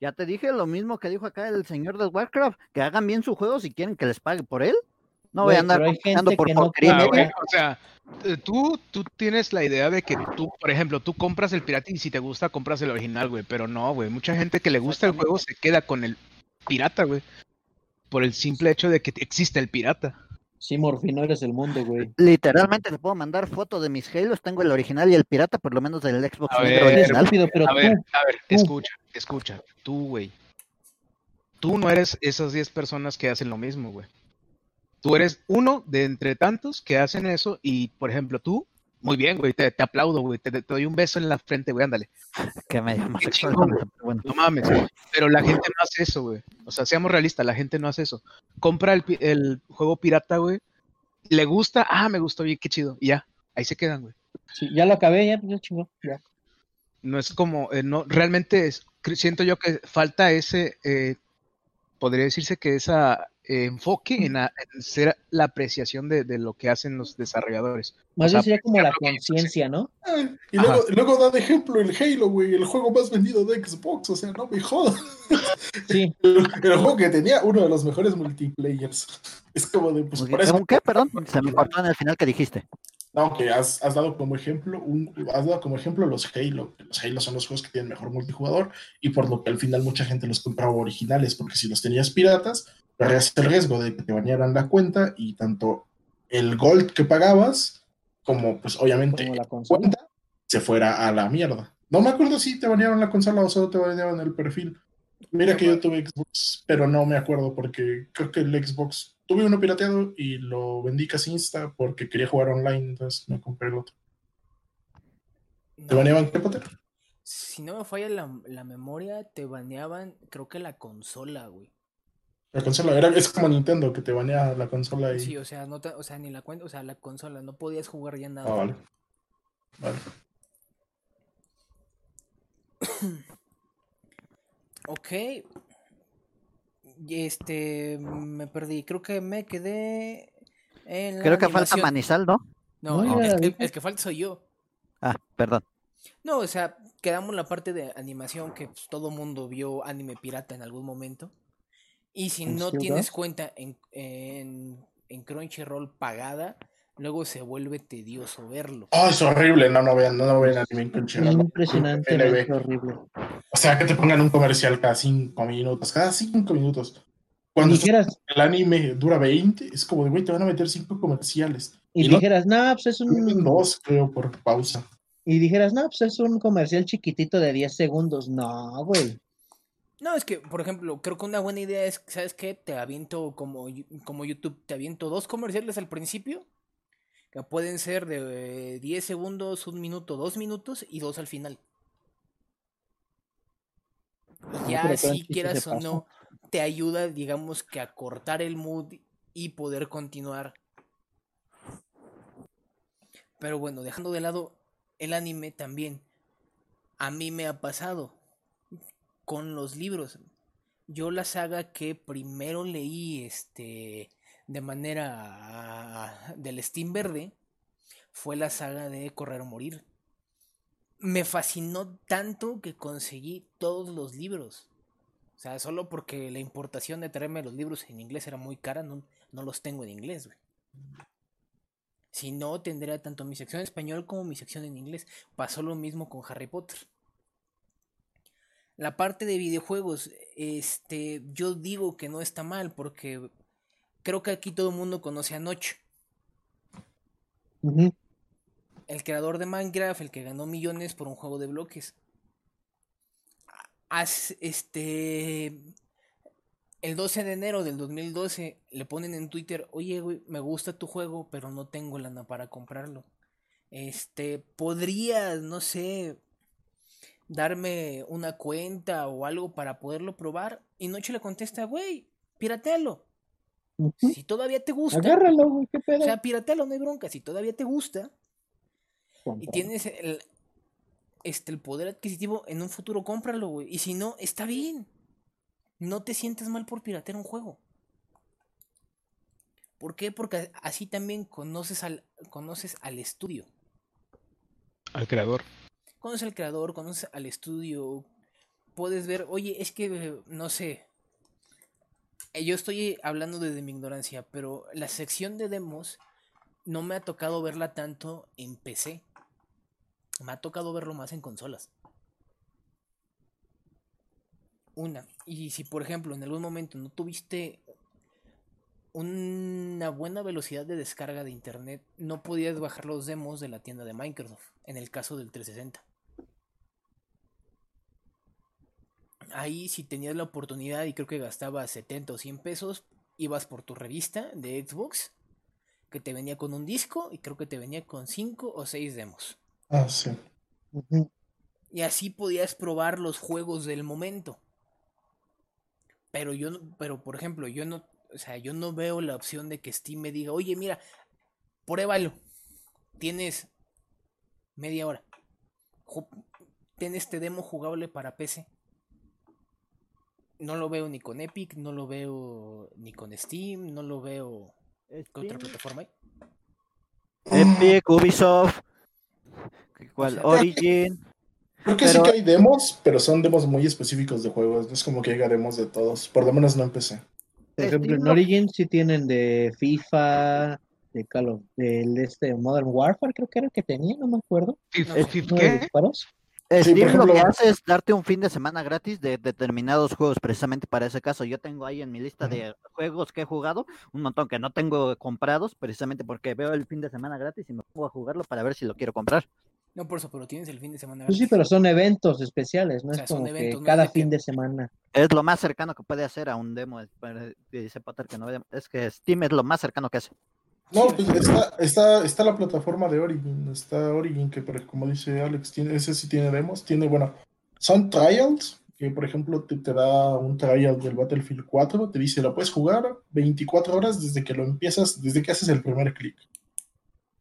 Ya te dije lo mismo que dijo acá el señor del Warcraft, que hagan bien su juego si quieren que les pague por él. No voy a andar comprando por que no porquería Ah, güey, o sea, eh, tú, tú tienes la idea de que tú, por ejemplo, tú compras el pirata y si te gusta compras el original, güey, pero no, güey, mucha gente que le gusta el juego se queda con el pirata, güey, por el simple hecho de que existe el pirata. Sí, Morfino, eres el mundo, güey. Literalmente te puedo mandar fotos de mis Halos, tengo el original y el pirata, por lo menos del Xbox A ver, original. Pero A ver, tú, a ver, tú. escucha, escucha, tú, güey, tú no eres esas 10 personas que hacen lo mismo, güey. Tú eres uno de entre tantos que hacen eso y, por ejemplo, tú, muy bien, güey, te, te aplaudo, güey, te, te doy un beso en la frente, güey, ándale. Que me llama bueno. No mames, pero la gente no hace eso, güey. O sea, seamos realistas, la gente no hace eso. Compra el, pi- el juego pirata, güey. Le gusta, ah, me gustó bien, qué chido. Y ya, ahí se quedan, güey. sí, ya lo acabé, ya, pues ya chingó. Ya. No es como, eh, no, realmente es- siento yo que falta ese, eh, podría decirse que esa eh, enfoque en, a- en ser la apreciación de, de lo que hacen los desarrolladores. Más sea, bien sería como la conciencia, ¿no? Y luego, luego da de ejemplo el Halo, güey, el juego más vendido de Xbox, o sea, no me jodas. Sí, El, el juego que tenía uno de los mejores multiplayers. Es como de, pues por eso. ¿Un qué? Perdón, se me cortó en el final que dijiste. No, que has, has dado como ejemplo, un, has dado como ejemplo los Halo. Los Halo son los juegos que tienen mejor multijugador y por lo que al final mucha gente los compraba originales, porque si los tenías piratas, corrías el riesgo de que te bañaran la cuenta y tanto el gold que pagabas, como pues obviamente como la cuenta, se fuera a la mierda. No me acuerdo si te banearon la consola o solo te banearon el perfil. Mira que yo tuve Xbox, pero no me acuerdo porque creo que el Xbox tuve uno pirateado y lo vendí casi insta porque quería jugar online, entonces me compré el otro. ¿Te baneaban qué, Potter? si no me falla la, la memoria, te baneaban, creo que la consola, güey. La consola era, es como Nintendo que te banea la consola y. Sí, o sea, no te- o sea, ni la cuenta, o sea, la consola, no podías jugar ya nada. Ah, vale. Vale. Ok. Y este, me perdí. Creo que me quedé en la Creo que falta. Manizal, ¿no? No, No, el, el que falta soy yo. Ah, perdón. No, o sea, quedamos en la parte de animación que pues, todo mundo vio anime pirata en algún momento. Y si ¿En no tienes cuenta en, en, en Crunchyroll pagada, luego se vuelve tedioso verlo. Oh, es horrible. No, no vean, no, no vean anime en Crunchyroll. Impresionantemente NB. horrible. O sea, que te pongan un comercial cada cinco minutos, cada cinco minutos. Cuando dijeras, el anime dura 20, es como de, güey, te van a meter cinco comerciales. y dijeras, no, pues es un. Dos, creo, por pausa. Y dijeras, no, pues es un comercial chiquitito de 10 segundos. No, güey. No, es que, por ejemplo, creo que una buena idea es, ¿sabes qué? Te aviento como, como YouTube, te aviento dos comerciales al principio, que pueden ser de eh, 10 segundos, un minuto, dos minutos y dos al final. Y ya si quieras o no, te ayuda, digamos que a cortar el mood y poder continuar. Pero bueno, dejando de lado el anime también, a mí me ha pasado con los libros. Yo la saga que primero leí este de manera del Steam verde fue la saga de Correr o Morir. Me fascinó tanto que conseguí todos los libros. O sea, solo porque la importación de traerme los libros en inglés era muy cara, no, no los tengo en inglés. Si no, tendría tanto mi sección en español como mi sección en inglés. Pasó lo mismo con Harry Potter. La parte de videojuegos, este, yo digo que no está mal porque creo que aquí todo el mundo conoce a Notch. Ujú. El creador de Minecraft, el que ganó millones por un juego de bloques. Haz- este el 12 de enero del 2012 le ponen en Twitter, "Oye, güey, me gusta tu juego, pero no tengo lana para comprarlo." Este, podrías, no sé, darme una cuenta o algo para poderlo probar. Y Noche le contesta, güey, piratealo. Si todavía te gusta, Agárralo, güey, qué pedo. o sea, piratealo, no hay bronca. Si todavía te gusta y tienes el, este, el poder adquisitivo, en un futuro cómpralo, güey. Y si no, está bien. No te sientes mal por piratear un juego. ¿Por qué? Porque así también conoces al, conoces al estudio. Al creador. Conoces al creador, conoces al estudio. Puedes ver, oye, es que, no sé. Yo estoy hablando desde mi ignorancia, pero la sección de demos no me ha tocado verla tanto en PC. Me ha tocado verlo más en consolas. Una. Y si, por ejemplo, en algún momento no tuviste una buena velocidad de descarga de internet, no podías bajar los demos de la tienda de Microsoft, en el caso del 360. Ahí si tenías la oportunidad y creo que gastabas 70 o 100 pesos, ibas por tu revista de Xbox, que te venía con un disco y creo que te venía con 5 o 6 demos. Ah, sí. Y así podías probar los juegos del momento. Pero yo, no- pero por ejemplo, yo no, o sea, yo no veo la opción de que Steam me diga, oye, mira, pruébalo. Tienes media hora. Ten este demo jugable para PC. No lo veo ni con Epic, no lo veo ni con Steam, no lo veo con otra Steam, plataforma. hay. Epic, Ubisoft, ¿cuál? Origin. Creo que Pero- sí que hay demos, pero son demos muy específicos de juegos. No es como que haya demos de todos. Por lo menos no empecé. Por ejemplo, Steam en Origin sí tienen de FIFA, de Call of, del este Modern Warfare, creo que era el que tenía, no me acuerdo. ¿Fif- No sé. fif- uno de ¿Qué? disparos. Sí, Steam por lo que hace es darte un fin de semana gratis de determinados juegos, precisamente para ese caso. Yo tengo ahí en mi lista de juegos que he jugado un montón que no tengo comprados, precisamente porque veo el fin de semana gratis y me pongo a jugarlo para ver si lo quiero comprar. No por eso, pero tienes el fin de semana. Pues sí, gratis. pero son eventos especiales, no O sea, es son como eventos, que no cada es que- fin de semana. Es lo más cercano que puede hacer a un demo. es- Dice Potter que no es que Steam es lo más cercano que hace. No, pues está, está, está la plataforma de Origin. Está Origin, que como dice Alex, tiene, ese sí tiene demos. Tiene, bueno, son trials, que por ejemplo te, te da un trial del Battlefield 4. Te dice, lo puedes jugar 24 horas desde que lo empiezas, desde que haces el primer clic.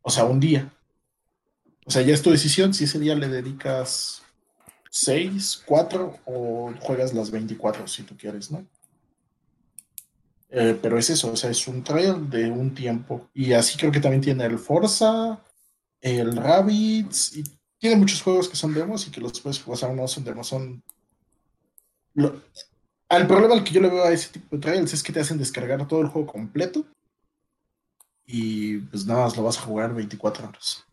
O sea, un día. O sea, ya es tu decisión si ese día le dedicas 6, 4 o juegas las 24 si tú quieres, ¿no? Eh, pero es eso, o sea, es un trial de un tiempo. Y así creo que también tiene el Forza, el Rabbids, y tiene muchos juegos que son demos y que los puedes jugar, o sea, no son demos, son... Lo... Al problema al que yo le veo a ese tipo de trials es que te hacen descargar todo el juego completo y pues nada más lo vas a jugar 24 horas.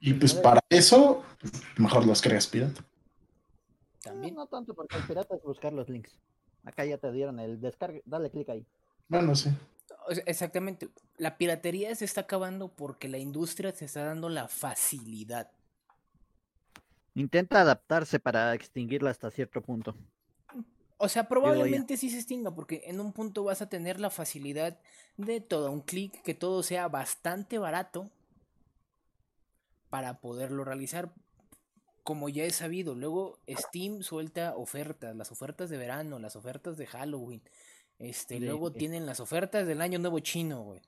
Y pues para eso, mejor los creas pirata. También. No, tanto porque el pirata es buscar los links. Acá ya te dieron el descarga, dale clic ahí. Bueno, sí. O sea, exactamente. La piratería se está acabando porque la industria se está dando la facilidad. Intenta adaptarse para extinguirla hasta cierto punto. O sea, probablemente sí se extinga porque en un punto vas a tener la facilidad de todo un clic, que todo sea bastante barato para poderlo realizar. Como ya he sabido, luego Steam suelta ofertas, las ofertas de verano, las ofertas de Halloween. Este, Sí, luego sí. tienen las ofertas del año nuevo chino, güey.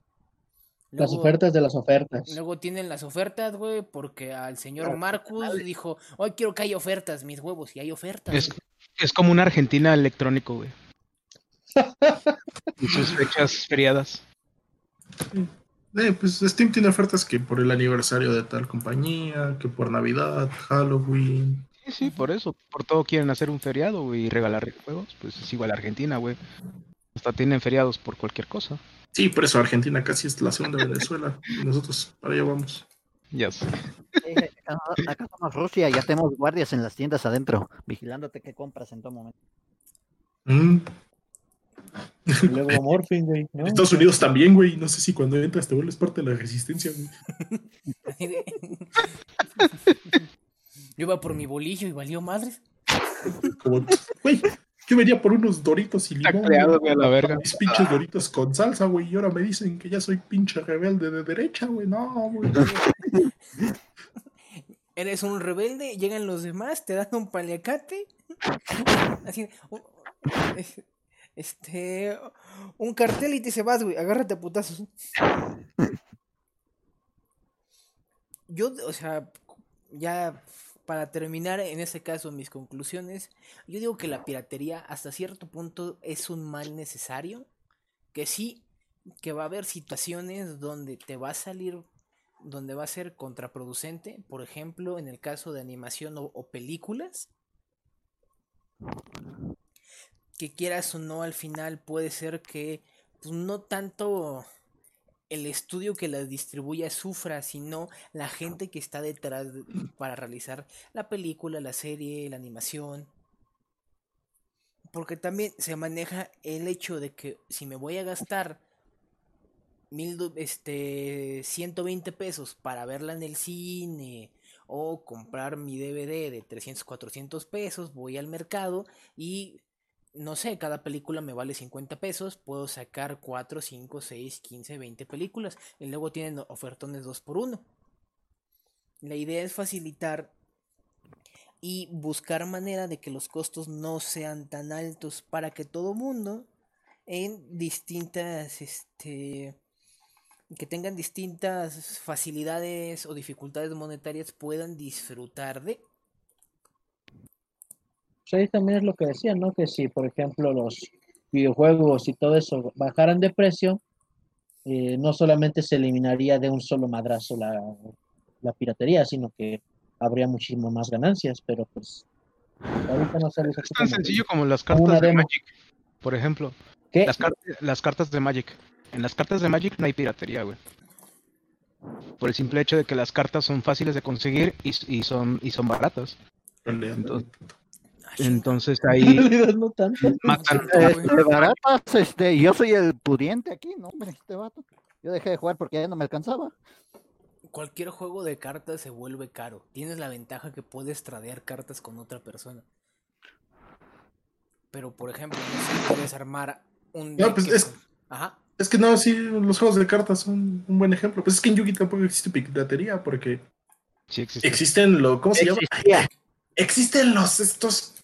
Las ofertas de las ofertas. Luego tienen las ofertas, güey, porque al señor Claro, Marcus dijo, hoy quiero que haya ofertas, mis huevos, y hay ofertas. Es, es como una Argentina electrónico, güey. Y sus fechas feriadas. Eh, pues Steam tiene ofertas que por el aniversario de tal compañía, que por Navidad, Halloween. Sí, sí, por eso. Por todo quieren hacer un feriado güey, y regalar juegos. Pues es igual a Argentina, güey. Hasta tienen feriados por cualquier cosa. Sí, por eso Argentina casi es la segunda Venezuela. y nosotros para allá vamos. Ya sé. Eh, acá, somos Rusia, ya tenemos guardias en las tiendas adentro, vigilándote qué compras en todo momento. Mm. Y luego Morphin, güey, ¿no? Estados Unidos también, güey. No sé si cuando entras te vuelves parte de la resistencia, güey. Yo iba por mi bolillo y valió madres. Como, güey, yo venía por unos doritos y limón. creado, güey, a la verga. Mis pinches doritos con salsa, güey. Y ahora me dicen que ya soy pinche rebelde de derecha, güey. No, güey. Eres un rebelde, llegan los demás, te dan un paliacate. Así, este, un cartel y te se vas, güey. Agárrate a putazos. Yo, o sea, ya para terminar en ese caso mis conclusiones, yo digo que la piratería hasta cierto punto es un mal necesario, que sí, que va a haber situaciones donde te va a salir, donde va a ser contraproducente, por ejemplo, en el caso de animación o películas, que quieras o no, al final puede ser que pues, no tanto el estudio que las distribuya sufra, sino la gente que está detrás de- para realizar la película, la serie, la animación. Porque también se maneja el hecho de que si me voy a gastar mil, este, 120 pesos para verla en el cine o comprar mi DVD de 300, 400 pesos, voy al mercado y no sé, cada película me vale 50 pesos, puedo sacar 4, 5, 6, 15, 20 películas y luego tienen ofertones 2 por 1. La idea es facilitar y buscar manera de que los costos no sean tan altos para que todo mundo en distintas este que tengan distintas facilidades o dificultades monetarias puedan disfrutar de Pues ahí también es lo que decía, ¿no? Que si, por ejemplo, los videojuegos y todo eso bajaran de precio, eh, no solamente se eliminaría de un solo madrazo la, la piratería, sino que habría muchísimo más ganancias, pero pues ahorita no sale Es tan sencillo como las cartas de demo. Magic, por ejemplo. ¿Qué? Las, car- las cartas de Magic. En las cartas de Magic no hay piratería, güey. Por el simple hecho de que las cartas son fáciles de conseguir y, y son, y son baratas. Entonces. Entonces En ahí realidad no tanto. matan. güey. Este, baratas, este, yo soy el pudiente aquí, no, hombre, este vato. Yo dejé de jugar porque ya no me alcanzaba. Cualquier juego de cartas se vuelve caro. Tienes la ventaja que puedes tradear cartas con otra persona. Pero, por ejemplo, no sé, quieres armar un. No, pues es- con- Ajá. Es que no, sí, los juegos de cartas son un buen ejemplo. Pues es que en Yugi tampoco existe piratería porque Sí existe. existen lo, ¿cómo se llama? Existen los estos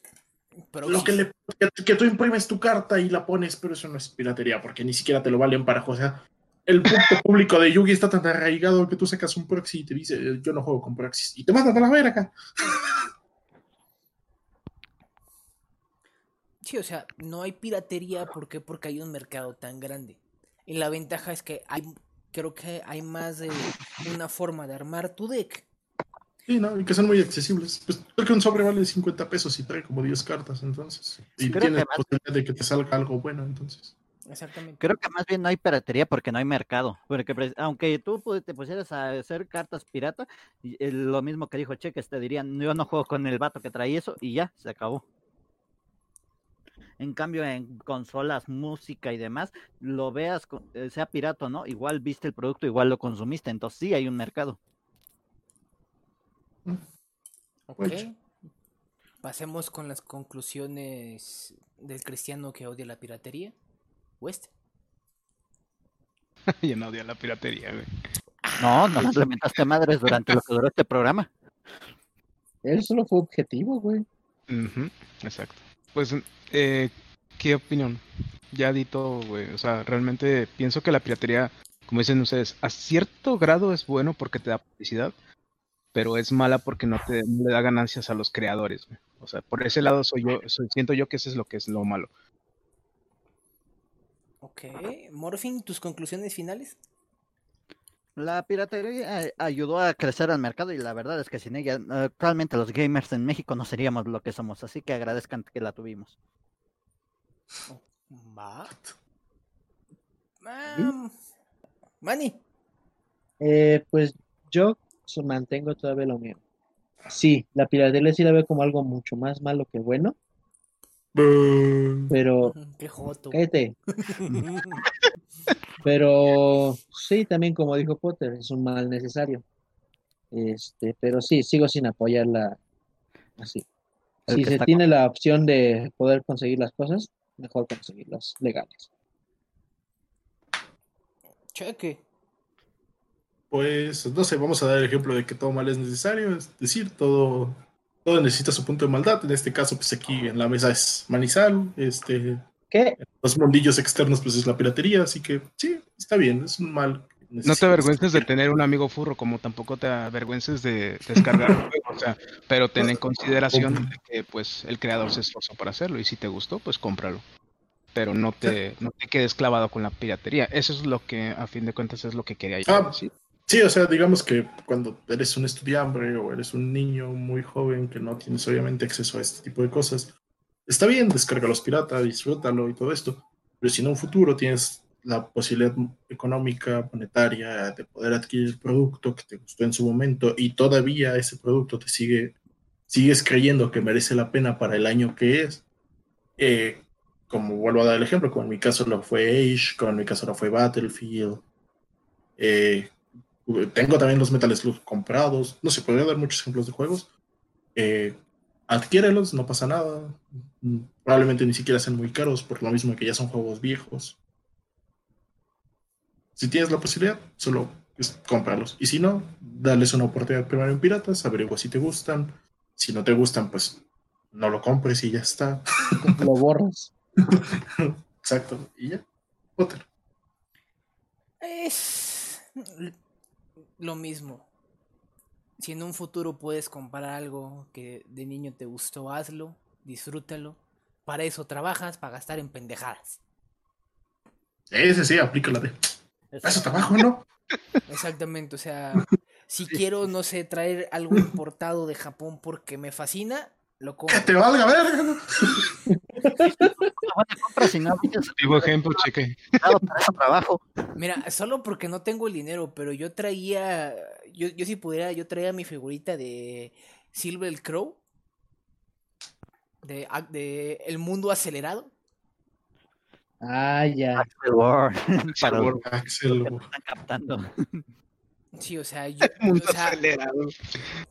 Pero lo que le que, que tú imprimes tu carta y la pones, pero eso no es piratería porque ni siquiera te lo valen para o sea, el punto público de Yugi está tan arraigado que tú sacas un proxy y te dice, "Eh, yo no juego con proxies y te mandan a la verga. Sí, o sea, no hay piratería. ¿Por qué? Porque hay un mercado tan grande. Y la ventaja es que hay. Creo que hay más de una forma de armar tu deck. Sí, ¿no? Y que son muy accesibles. Pues creo que un sobre vale 50 pesos y trae como 10 cartas, entonces. Y Creo tienes que más- posibilidad de que te salga algo bueno, entonces. Exactamente. Creo que más bien no hay piratería porque no hay mercado. Porque pre- aunque tú te pusieras a hacer cartas pirata, eh, lo mismo que dijo Cheques, te dirían, yo no juego con el vato que trae eso y ya, se acabó. En cambio, en consolas, música y demás, lo veas, eh, sea pirata o no, igual viste el producto, igual lo consumiste, entonces sí hay un mercado. Ok. Ocho. Pasemos con las conclusiones del cristiano que odia la piratería. West. Yo no odio la piratería, güey. No, no le mentaste madres durante lo que duró este programa. Él solo fue objetivo, güey. Ujú, exacto. Pues, eh, ¿qué opinión? Ya di todo, güey. O sea, realmente pienso que la piratería, como dicen ustedes, a cierto grado es bueno porque te da publicidad, pero es mala porque no te no le da ganancias a los creadores, güey. O sea, por ese lado soy yo, soy- siento yo que eso es lo que es lo malo. Ok. Morphin, tus conclusiones finales. La piratería eh, ayudó a crecer al mercado y la verdad es que sin ella actualmente los gamers en México no seríamos lo que somos, así que agradezcan que la tuvimos. Um, Manny. Eh, pues yo mantengo todavía lo mío. Sí, la piratería sí la veo como algo mucho más malo que bueno, pero Qué joto. cállate. Pero sí, también como dijo Potter, es un mal necesario. Este, pero sí, sigo sin apoyarla así. El Si se tiene la opción de poder conseguir las cosas, mejor conseguirlas legales. Cheque. Pues, no sé, vamos a dar el ejemplo de que todo mal es necesario, es decir, todo, todo necesita su punto de maldad. En este caso, pues aquí en la mesa es Manizal, este, ¿Qué? los mundillos externos, pues es la piratería, así que sí, está bien, es un mal. No te avergüences de tener un amigo furro, como tampoco te avergüences de descargar el juego, o sea, pero ten en consideración de que pues el creador se esforzó para hacerlo y si te gustó, pues cómpralo. Pero no te, no te quedes clavado con la piratería. Eso es lo que, a fin de cuentas, es lo que quería yo Ah, decir. Sí, o sea, digamos que cuando eres un estudiante o eres un niño muy joven que no tienes obviamente acceso a este tipo de cosas, está bien, descarga los piratas, disfrútalo y todo esto, pero si en un futuro tienes la posibilidad económica, monetaria, de poder adquirir el producto que te gustó en su momento y todavía ese producto te sigue, sigues creyendo que merece la pena para el año que es, eh, como vuelvo a dar el ejemplo, como en mi caso lo fue Age, como en mi caso lo fue Battlefield, eh, tengo también los Metal Slug comprados. No sé, podría dar muchos ejemplos de juegos. Eh, adquiérelos, no pasa nada. Probablemente ni siquiera sean muy caros, por lo mismo que ya son juegos viejos. Si tienes la posibilidad, solo es, cómpralos. Y si no, dales una oportunidad primero en piratas, averigua si te gustan. Si no te gustan, pues no lo compres y ya está. Lo borras. Exacto. Y ya. Potter. Es lo mismo. Si en un futuro puedes comprar algo que de niño te gustó, hazlo, disfrútalo. Para eso trabajas, para gastar en pendejadas. Ese sí, aplica la de. Eso trabajo, ¿no? Exactamente, o sea, si quiero, no sé, traer algo importado de Japón porque me fascina, lo Que compro. te valga verga. Vivo ejemplo, cheque. trabajo. Mira, solo porque no tengo el dinero, pero yo traía, yo, yo si pudiera, yo traía mi figurita de Silver Crow, de, ac- de El Mundo Acelerado. Ah, ya. Axel Ward, Axel. que están captando. Sí, o sea, yo, Mundo o sea, acelerado.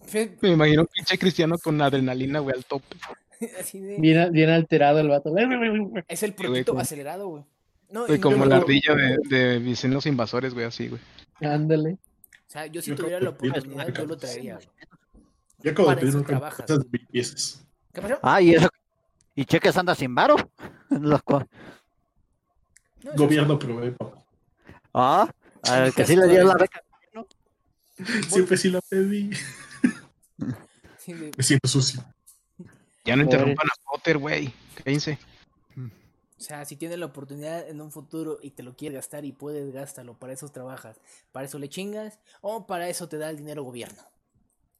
fe- Me imagino un pinche cristiano con adrenalina, güey, al tope. así de- Bien, bien alterado el vato. es el güey, proyecto como- acelerado, güey. No, Güey, como yo- la ardilla de, de Vicen los invasores, güey, así, güey. Ándale. O sea, yo si Yo tuviera la oportunidad, yo lo sí. traería. Yo acabo de pedir trabajas. de piezas. ¿Qué pasó? Ah, y eso. Y cheques anda sin varo. No, Gobierno provee, papá. Ah, al que sí le dio la beca. Siempre sí la pedí. sí, Me siento sucio. Ya no Pobre. interrumpan a Potter, güey. Cállense. O sea, si tienes la oportunidad en un futuro y te lo quieres gastar y puedes, gástalo. Para eso trabajas. Para eso le chingas o para eso te da el dinero gobierno.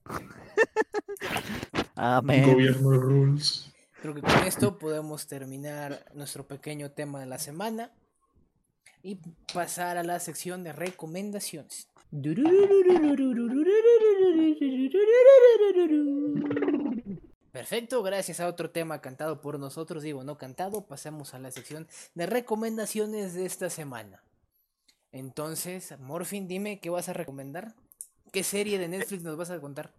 Amén. Gobierno rules. Creo que con esto podemos terminar nuestro pequeño tema de la semana y pasar a la sección de recomendaciones. Perfecto, gracias a otro tema cantado por nosotros, digo no cantado, pasamos a la sección de recomendaciones de esta semana. Entonces, Morfin, dime qué vas a recomendar. ¿Qué serie de Netflix nos vas a contar?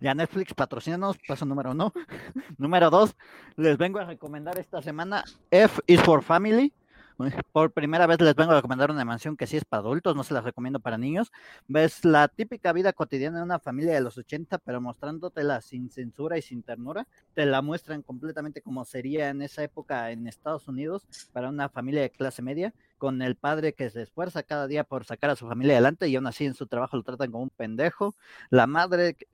Ya Netflix patrocínanos, paso número uno. número dos, les vengo a recomendar esta semana F is for Family. Por primera vez les vengo a recomendar una animación que sí es para adultos, no se las recomiendo para niños. Ves la típica vida cotidiana de una familia de los 80, pero mostrándotela sin censura y sin ternura. Te la muestran completamente como sería en esa época en Estados Unidos para una familia de clase media, con el padre que se esfuerza cada día por sacar a su familia adelante y aún así en su trabajo lo tratan como un pendejo. La madre que-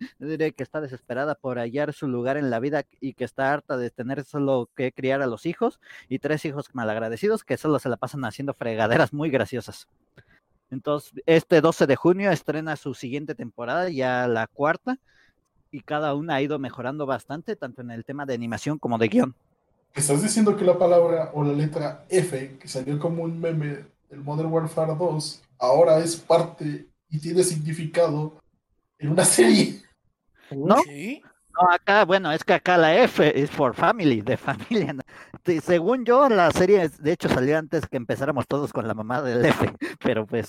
está desesperada por hallar su lugar en la vida y que está harta de tener solo que criar a los hijos y tres hijos malagradecidos que solo se la pasan haciendo fregaderas muy graciosas. Entonces, este 12 de junio estrena su siguiente temporada, ya la cuarta, y cada una ha ido mejorando bastante, tanto en el tema de animación como de guion. ¿Estás diciendo que la palabra o la letra F, que salió como un meme del Modern Warfare 2, ahora es parte y tiene significado en una serie? ¿No? Sí. No, acá, bueno, es que acá la F es for family, de familia. ¿no? Sí, Según yo, la serie, de hecho, salió antes que empezáramos todos con la mamá del F, pero pues,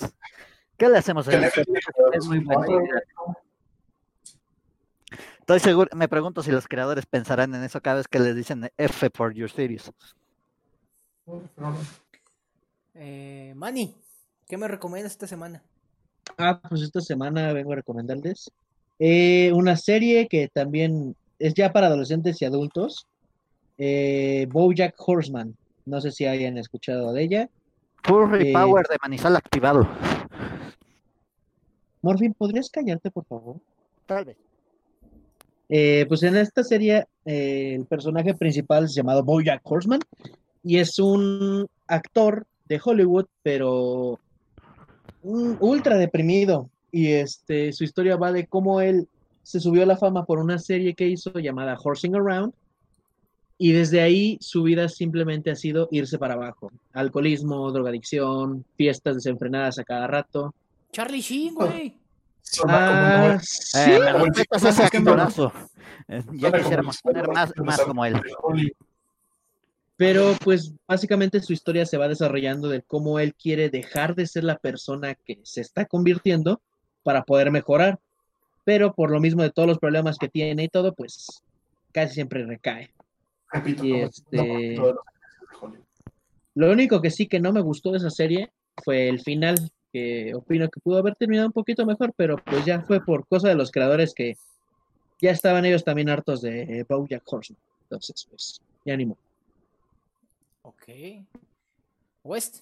¿qué le hacemos? El El F es muy buena idea. Estoy seguro, me pregunto si los creadores pensarán en eso cada vez que les dicen F for your series. Eh, Manny, ¿qué me recomiendas esta semana? Ah, pues esta semana vengo a recomendarles eh, una serie que también es ya para adolescentes y adultos. Eh, BoJack Horseman. No sé si hayan escuchado de ella. Furry Eh, Power de Manizal activado. Morfin, ¿podrías callarte, por favor? Tal vez. Eh, pues en esta serie eh, el personaje principal es llamado BoJack Horseman y es un actor de Hollywood, pero un ultra deprimido. Y este, su historia va de cómo él se subió a la fama por una serie que hizo llamada Horsing Around. Y desde ahí su vida simplemente ha sido irse para abajo. Alcoholismo, drogadicción, fiestas desenfrenadas a cada rato. Charlie Sheen, güey. Ah, sí. Eh, respetas ese actorazo. Eh, Ya quisiéramos tener más, más como él. Pero pues básicamente su historia se va desarrollando de cómo él quiere dejar de ser la persona que se está convirtiendo para poder mejorar. Pero por lo mismo de todos los problemas que tiene y todo, pues casi siempre recae. Repito, Y este- 90% de los actores de Hollywood. Lo único que sí que no me gustó de esa serie fue el final, que opino que pudo haber terminado un poquito mejor, pero pues ya fue por cosa de los creadores que ya estaban ellos también hartos de eh, BoJack Horseman. Entonces, pues, ya ni modo. Ok. West.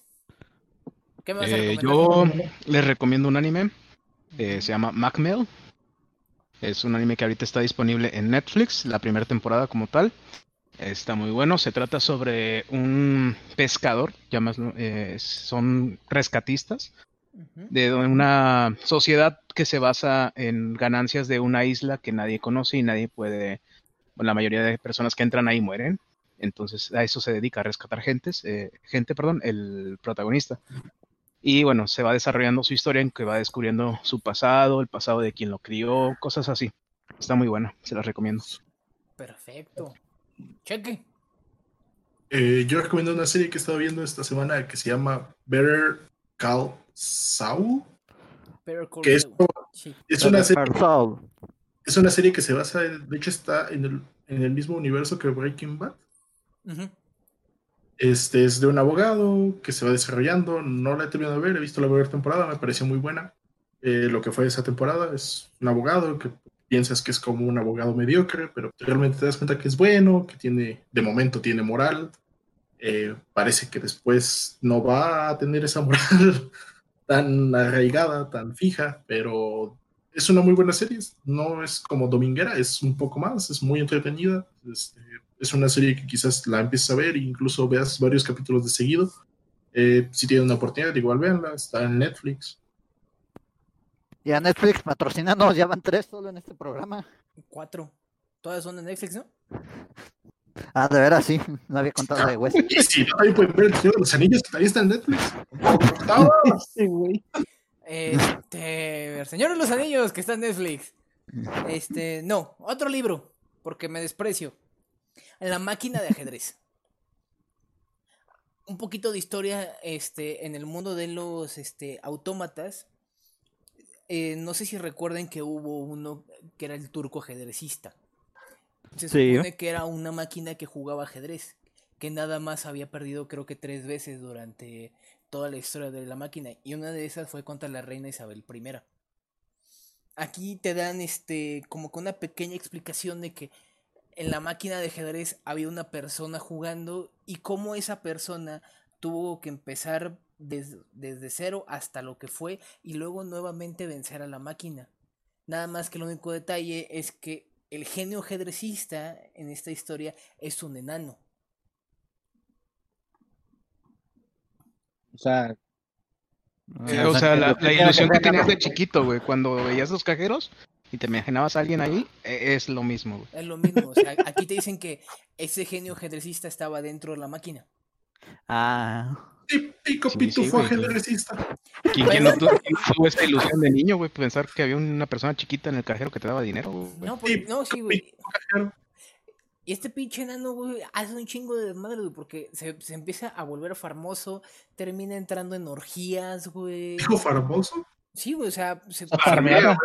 ¿Qué me vas a Eh, yo les recomiendo un anime. eh, se llama Macmel. Es un anime que ahorita está disponible en Netflix, la primera temporada como tal. Está muy bueno. Se trata sobre un pescador, llamaslo, eh, son rescatistas. De una sociedad que se basa en ganancias de una isla que nadie conoce y nadie puede, bueno, la mayoría de personas que entran ahí mueren. Entonces a eso se dedica a rescatar gentes, eh, gente, perdón, el protagonista. Y bueno, se va desarrollando su historia en que va descubriendo su pasado, el pasado de quien lo crió, cosas así. Está muy bueno, se las recomiendo. Perfecto. Cheque. Eh, yo recomiendo una serie que he estado viendo esta semana que se llama Better Call Saul. Que es, Saul. Sí. es una serie. Es una serie que se basa, en- de hecho está en el, en el mismo universo que Breaking Bad. Este es de un abogado que se va desarrollando. No la he terminado de ver, he visto la primera temporada, me pareció muy buena. Eh, lo que fue esa temporada es un abogado que piensas que es como un abogado mediocre, pero realmente te das cuenta que es bueno, que tiene, de momento tiene moral. Eh, parece que después no va a tener esa moral tan arraigada, tan fija, pero es una muy buena serie. No es como dominguera, es un poco más, es muy entretenida. Este, es una serie que quizás la empieces a ver e incluso veas varios capítulos de seguido. Eh, si tienen una oportunidad, igual véanla, está en Netflix. Y a Netflix patrocinando, ya van tres solo en este programa. Cuatro. Todas son de Netflix, ¿no? Ah, de veras, sí, no había contado de no, también pueden ver El Señor de los Anillos, que también está en Netflix. Sí, güey. Este. El Señor de los Anillos, que está en Netflix. Este. No, otro libro. Porque me desprecio. La máquina de ajedrez. Un poquito de historia este, en el mundo de los este, autómatas. Eh, no sé si recuerden que hubo uno que era el turco ajedrecista. Se Sí. supone que era una máquina que jugaba ajedrez. Que nada más había perdido creo que tres veces durante toda la historia de la máquina. Y una de esas fue contra la reina Isabel I. Aquí te dan este como con una pequeña explicación de que en la máquina de ajedrez había una persona jugando y cómo esa persona tuvo que empezar des- desde cero hasta lo que fue y luego nuevamente vencer a la máquina. Nada más que el único detalle es que el genio ajedrecista en esta historia es un enano. O sea, Eh, Ah, o sea, la, ilusión que tenías de chiquito, güey, cuando veías los cajeros y te imaginabas a alguien ahí, e- es lo mismo, güey. Es lo mismo. O sea, aquí te dicen que ese genio ajedrecista estaba dentro de la máquina. Ah, Típico pitufo güey, ajedrecista. ¿Quién, quién no, tuvo, esa ilusión de niño, güey? Pensar que había una persona chiquita en el cajero que te daba dinero, güey. No, pues, no, sí, güey. Y este pinche enano, güey, hace un chingo de desmadre, güey, porque se, se empieza a volver famoso, termina entrando en orgías, güey. Dijo farmoso. Sí, güey, o sea, se, A farmear.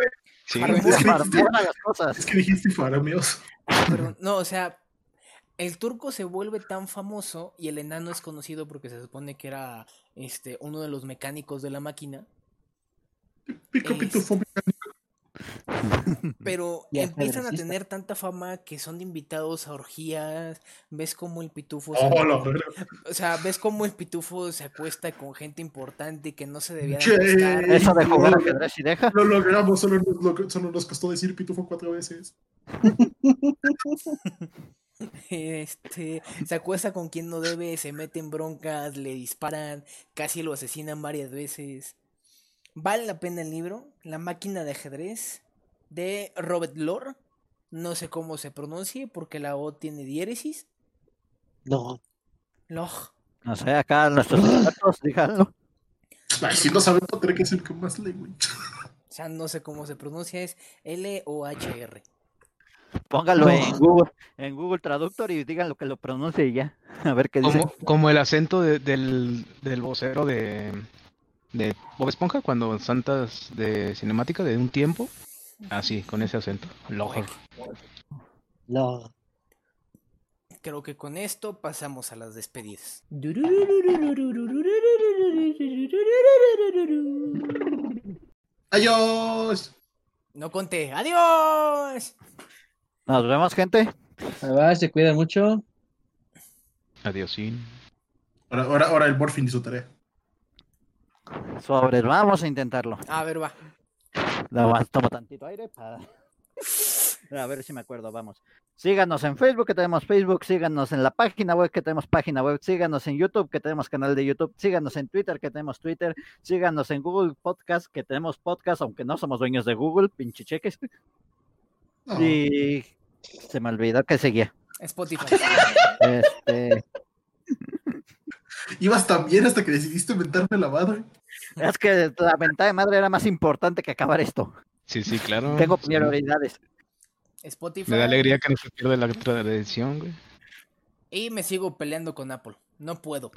Sí, güey. Es que dijiste- todas las cosas. Es que dijiste farameoso. Perdón, no, o sea, el turco se vuelve tan famoso y el enano es conocido porque se supone que era este uno de los mecánicos de la máquina, Típico Es- pitufo mecánico. pero empiezan a tener tanta fama que son invitados a orgías, ves como el pitufo se, Oh, o sea, ves como el pitufo se acuesta con gente importante que no se debía de acostar. Eso de jugar y deja. Lo logramos, solo nos, lo- solo nos costó decir pitufo cuatro veces. Este, se acuesta con quien no debe, se mete en broncas, le disparan, casi lo asesinan varias veces. Vale la pena el libro, La máquina de ajedrez, de Robert Lore. No sé cómo se pronuncie porque la O tiene diéresis. No. Loj. No sé, acá nuestros expertos, díganlo. Si no sabemos, tendré que ser con más lengua. O sea, no sé cómo se pronuncia, es L-O-H-R. Póngalo No. en Google, en Google Traductor y digan lo que lo pronuncie y ya. A ver qué dice. Como, como el acento de- del, del vocero de, de Bob Esponja cuando santas de cinemática de un tiempo. Así, con ese acento. Loja. No. Creo que con esto pasamos a las despedidas. Adiós. No conté. ¡Adiós! Nos vemos, gente. Va, se cuidan mucho. Adiosín. Ahora, ahora, ahora el Morfin y su tarea. Sobre, vamos a intentarlo. A ver, va. Tomo tantito aire para... A ver si me acuerdo, vamos. Síganos en Facebook, que tenemos Facebook. Síganos en la página web, que tenemos página web. Síganos en YouTube, que tenemos canal de YouTube. Síganos en Twitter, que tenemos Twitter. Síganos en Google Podcast, que tenemos podcast, aunque no somos dueños de Google, pinche cheques. Y se me olvidó que seguía. Spotify. Este, Ibas tan bien hasta que decidiste mentarme la madre. es que la ventaja de madre era más importante que acabar esto. Sí, sí, claro. Tengo Sí. prioridades. Spotify. Me da alegría que no se pierda la tradición, güey. Y me sigo peleando con Apple. No puedo.